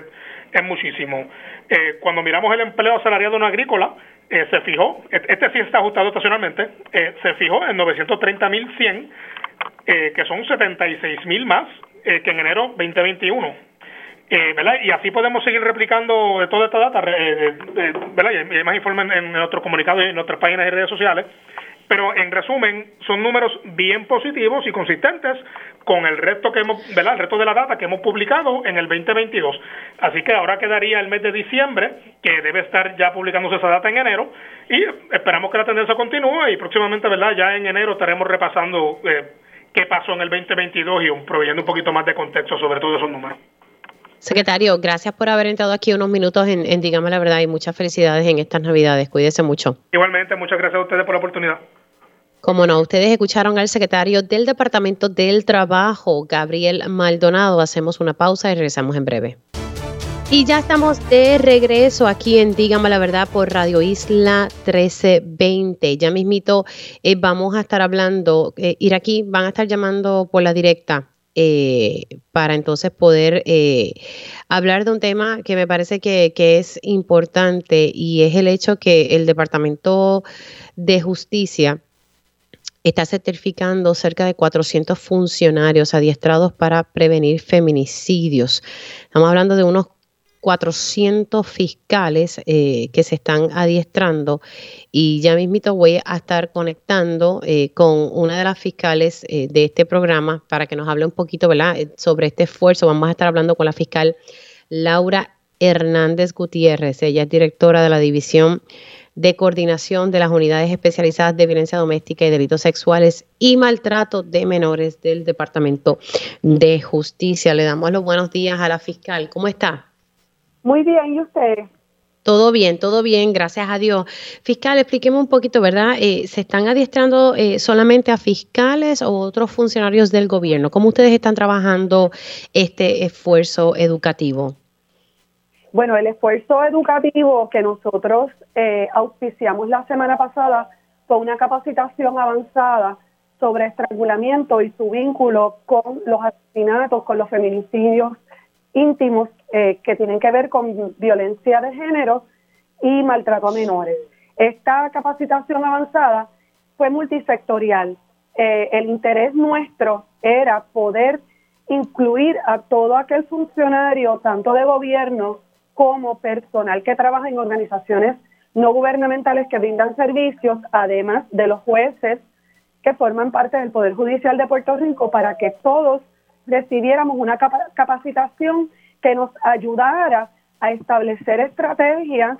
es, muchísimo. Eh, cuando miramos el empleo asalariado en agrícola, eh, se fijó, e-, este sí está ajustado estacionalmente, se fijó en 930.100, que son 76.000 más que en enero 2021. Eh, ¿verdad? Y así podemos seguir replicando toda esta data, eh, ¿verdad? Y hay más informes en, nuestros comunicados y en nuestras páginas y redes sociales. Pero en resumen, son números bien positivos y consistentes con el resto que hemos, ¿verdad? El resto de la data que hemos publicado en el 2022. Así que ahora quedaría el mes de diciembre, que debe estar ya publicándose esa data en enero, y esperamos que la tendencia continúe y próximamente, ¿verdad? Ya en enero estaremos repasando eh, qué pasó en el 2022 y proveyendo un poquito más de contexto sobre todos esos números. Secretario, gracias por haber entrado aquí unos minutos en, en Dígame la Verdad y muchas felicidades en estas Navidades. Cuídese mucho. Igualmente, muchas gracias a ustedes por la oportunidad. Como no, ustedes escucharon al secretario del Departamento del Trabajo, Gabriel Maldonado. Hacemos una pausa y regresamos en breve. Y ya estamos de regreso aquí en Dígame la Verdad por Radio Isla 1320. Ya mismito eh, vamos a estar hablando, eh, ir aquí, van a estar llamando por la directa eh, para entonces poder hablar de un tema que me parece que, es importante y es el hecho que el Departamento de Justicia está certificando cerca de 400 funcionarios adiestrados para prevenir feminicidios. Estamos hablando de unos 400 fiscales eh, que se están adiestrando y ya mismito voy a estar conectando eh, con una de las fiscales eh, de este programa para que nos hable un poquito ¿verdad? sobre este esfuerzo. Vamos a estar hablando con la fiscal Laura Hernández Gutiérrez. Ella es directora de la División de Coordinación de las Unidades Especializadas de Violencia Doméstica y Delitos Sexuales y Maltrato de Menores del Departamento de Justicia. Le damos los buenos días a la fiscal. ¿Cómo está? Muy bien, ¿y usted? Todo bien, todo bien, gracias a Dios. Fiscal, explíqueme un poquito, ¿verdad? Eh, ¿Se están adiestrando eh, solamente a fiscales o otros funcionarios del gobierno? ¿Cómo ustedes están trabajando este esfuerzo educativo? Bueno, el esfuerzo educativo que nosotros eh, auspiciamos la semana pasada fue una capacitación avanzada sobre estrangulamiento y su vínculo con los asesinatos, con los feminicidios íntimos eh, que tienen que ver con violencia de género y maltrato a menores. Esta capacitación avanzada fue multisectorial. Eh, el interés nuestro era poder incluir a todo aquel funcionario, tanto de gobierno como personal que trabaja en organizaciones no gubernamentales que brindan servicios, además de los jueces que forman parte del Poder Judicial de Puerto Rico, para que todos recibiéramos una capacitación que nos ayudara a establecer estrategias,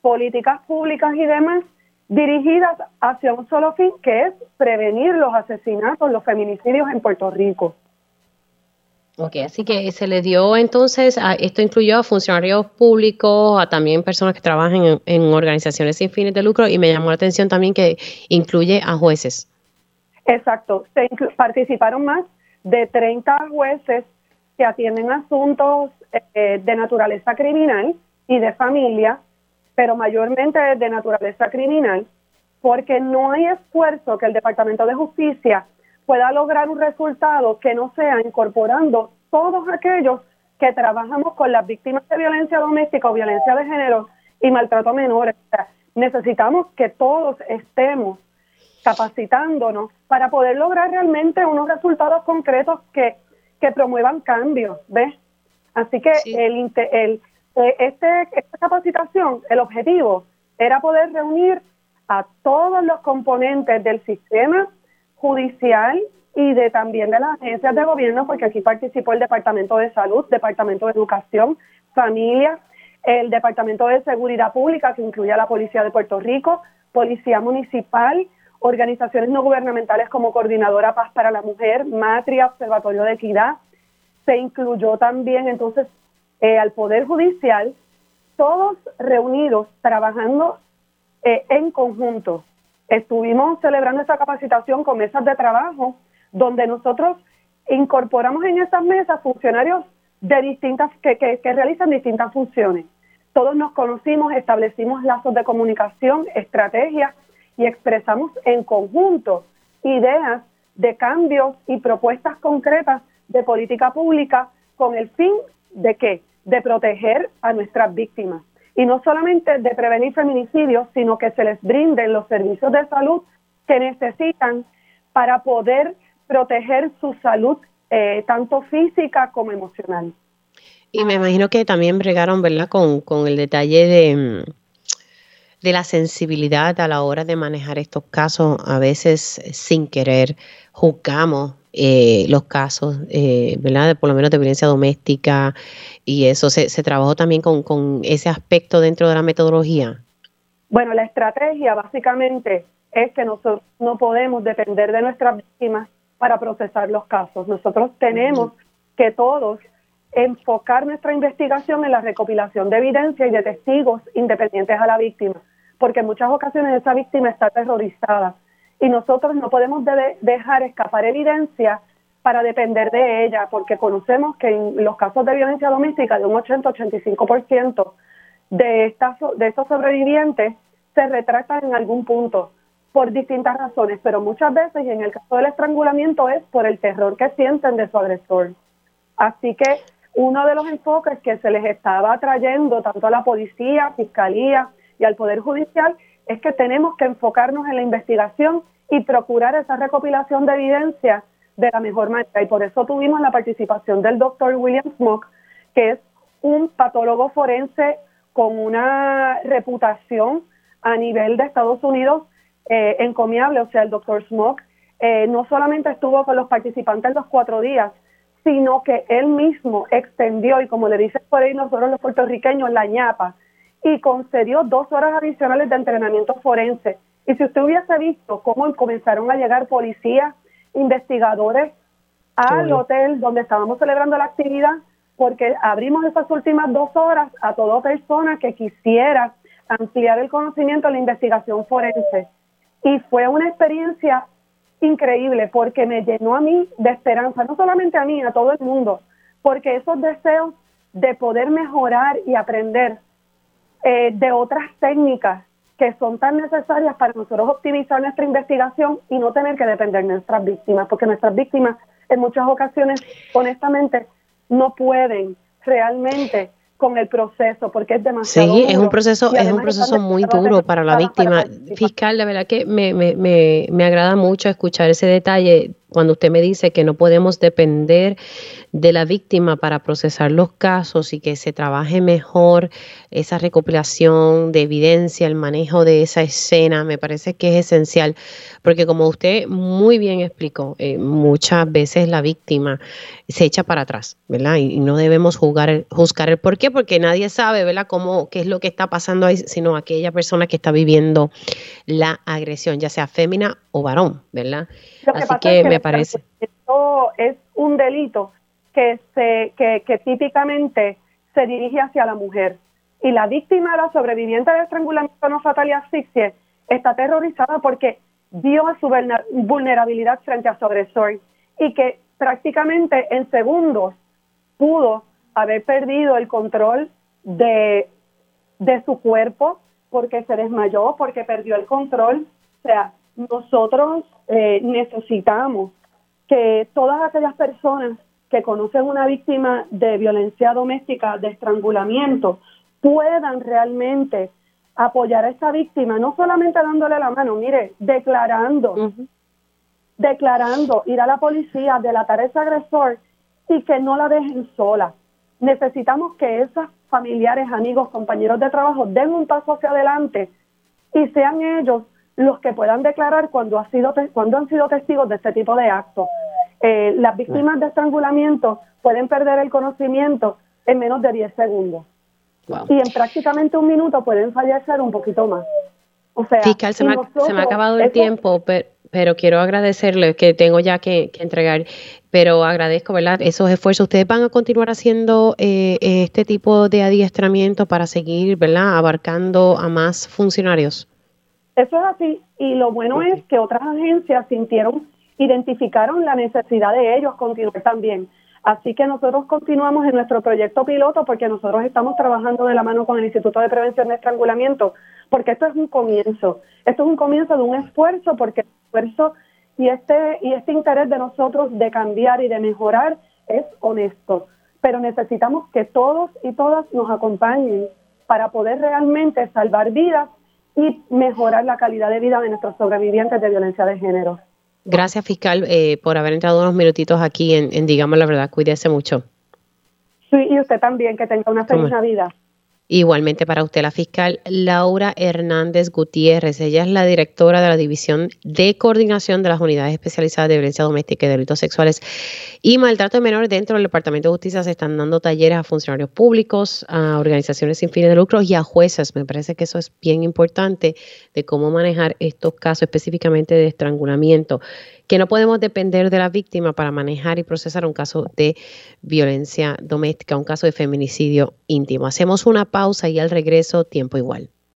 políticas públicas y demás dirigidas hacia un solo fin, que es prevenir los asesinatos, los feminicidios en Puerto Rico. Ok, así que se le dio entonces, a, esto incluyó a funcionarios públicos, a también personas que trabajan en, organizaciones sin fines de lucro y me llamó la atención también que incluye a jueces. Exacto, se participaron más de 30 jueces que atienden asuntos eh, de naturaleza criminal y de familia, pero mayormente de naturaleza criminal, porque no hay esfuerzo que el Departamento de Justicia pueda lograr un resultado que no sea incorporando todos aquellos que trabajamos con las víctimas de violencia doméstica o violencia de género y maltrato a menores. necesitamos que todos estemos capacitándonos para poder lograr realmente unos resultados concretos que, que promuevan cambios, ¿ves? Así que el, el, eh, este, esta capacitación, el objetivo era poder reunir a todos los componentes del sistema judicial y de también de las agencias de gobierno, porque aquí participó el Departamento de Salud, Departamento de Educación, Familia, el Departamento de Seguridad Pública, que incluye a la Policía de Puerto Rico, Policía Municipal, organizaciones no gubernamentales como Coordinadora Paz para la Mujer, Matria, Observatorio de Equidad. Se incluyó también entonces eh, al Poder Judicial, todos reunidos trabajando eh, en conjunto estuvimos celebrando esa capacitación con mesas de trabajo donde nosotros incorporamos en esas mesas funcionarios de distintas que, que, realizan distintas funciones. Todos nos conocimos, establecimos lazos de comunicación, estrategias y expresamos en conjunto ideas de cambios y propuestas concretas de política pública con el fin de qué? De proteger a nuestras víctimas y no solamente de prevenir feminicidios, sino que se les brinden los servicios de salud que necesitan para poder proteger su salud, eh, tanto física como emocional. Y me imagino que también bregaron, ¿verdad?, con, con el detalle de, mm, de la sensibilidad a la hora de manejar estos casos. A veces, sin querer, juzgamos eh, los casos, eh, ¿verdad? De, por lo menos de violencia doméstica y eso. ¿Se, se trabajó también con, con ese aspecto dentro de la metodología? Bueno, la estrategia básicamente es que nosotros no podemos depender de nuestras víctimas para procesar los casos. Nosotros tenemos que todos enfocar nuestra investigación en la recopilación de evidencia y de testigos independientes a la víctima, porque en muchas ocasiones esa víctima está aterrorizada y nosotros no podemos dejar escapar evidencia para depender de ella, porque conocemos que en los casos de violencia doméstica de un 80-85% de, estas, de estos sobrevivientes se retratan en algún punto por distintas razones, pero muchas veces, y en el caso del estrangulamiento, es por el terror que sienten de su agresor. Así que uno de los enfoques que se les estaba trayendo tanto a la policía, fiscalía y al Poder Judicial es que tenemos que enfocarnos en la investigación y procurar esa recopilación de evidencia de la mejor manera. Y por eso tuvimos la participación del doctor William Smoke, que es un patólogo forense con una reputación a nivel de Estados Unidos eh, encomiable. O sea, el doctor Smoke eh, no solamente estuvo con los participantes los cuatro días, sino que él mismo extendió, y como le dicen por ahí nosotros los puertorriqueños, la ñapa, y concedió dos horas adicionales de entrenamiento forense. Y si usted hubiese visto cómo comenzaron a llegar policías, investigadores al hotel donde estábamos celebrando la actividad, porque abrimos esas últimas dos horas a toda persona que quisiera ampliar el conocimiento de la investigación forense. Y fue una experiencia increíble porque me llenó a mí de esperanza, no solamente a mí, a todo el mundo, porque esos deseos de poder mejorar y aprender eh, de otras técnicas que son tan necesarias para nosotros optimizar nuestra investigación y no tener que depender de nuestras víctimas, porque nuestras víctimas en muchas ocasiones, honestamente, no pueden realmente con el proceso porque es demasiado sí es un proceso es un proceso muy duro para la víctima. fiscal la verdad que me, me, me, me agrada mucho escuchar ese detalle cuando usted me dice que no podemos depender de la víctima para procesar los casos y que se trabaje mejor esa recopilación de evidencia, el manejo de esa escena, me parece que es esencial, porque como usted muy bien explicó, eh, muchas veces la víctima se echa para atrás, ¿verdad? Y, no debemos juzgar, juzgar el por qué, porque nadie sabe, ¿verdad?, cómo, qué es lo que está pasando ahí, sino aquella persona que está viviendo la agresión, ya sea fémina o varón, ¿verdad? Así que, me parece. Esto es un delito que, se, que, típicamente se dirige hacia la mujer. Y la víctima, la sobreviviente de estrangulamiento no fatal y asfixia, está aterrorizada porque vio a su vulnerabilidad frente a su agresor y que prácticamente en segundos pudo haber perdido el control de, de su cuerpo porque se desmayó, porque perdió el control. O sea, nosotros eh, necesitamos que todas aquellas personas que conocen una víctima de violencia doméstica, de estrangulamiento, puedan realmente apoyar a esta víctima, no solamente dándole la mano, mire, declarando, declarando, ir a la policía, delatar a ese agresor y que no la dejen sola. Necesitamos que esos familiares, amigos, compañeros de trabajo den un paso hacia adelante y sean ellos los que puedan declarar cuando, ha sido, cuando han sido testigos de este tipo de actos. Eh, las víctimas de estrangulamiento pueden perder el conocimiento en menos de 10 segundos. Y en prácticamente un minuto pueden fallecer un poquito más. O sea, Fiscal, se, me ha, acabado el tiempo, pero, quiero agradecerle que tengo ya que, entregar, pero agradezco, ¿verdad? Esos esfuerzos. ¿Ustedes van a continuar haciendo eh, este tipo de adiestramiento para seguir, ¿verdad? Abarcando a más funcionarios. Eso es así. Y lo bueno es que otras agencias sintieron, identificaron la necesidad de ellos continuar también. Así que nosotros continuamos en nuestro proyecto piloto porque nosotros estamos trabajando de la mano con el Instituto de Prevención de Estrangulamiento, porque esto es un comienzo. Esto es un comienzo de un esfuerzo, porque el esfuerzo y este, y este interés de nosotros de cambiar y de mejorar es honesto. Pero necesitamos que todos y todas nos acompañen para poder realmente salvar vidas y mejorar la calidad de vida de nuestros sobrevivientes de violencia de género. Gracias, fiscal, eh, por haber entrado unos minutitos aquí en, en Digamos la Verdad. Cuídese mucho. Sí, y usted también, que tenga una feliz Navidad. Igualmente para usted, la fiscal Laura Hernández Gutiérrez. Ella es la directora de la División de Coordinación de las Unidades Especializadas de Violencia Doméstica y Delitos Sexuales y Maltrato de Menores dentro del Departamento de Justicia. Se están dando talleres a funcionarios públicos, a organizaciones sin fines de lucro y a jueces. Me parece que eso es bien importante de cómo manejar estos casos específicamente de estrangulamiento que no podemos depender de la víctima para manejar y procesar un caso de violencia doméstica, un caso de feminicidio íntimo. Hacemos una pausa y al regreso tiempo igual.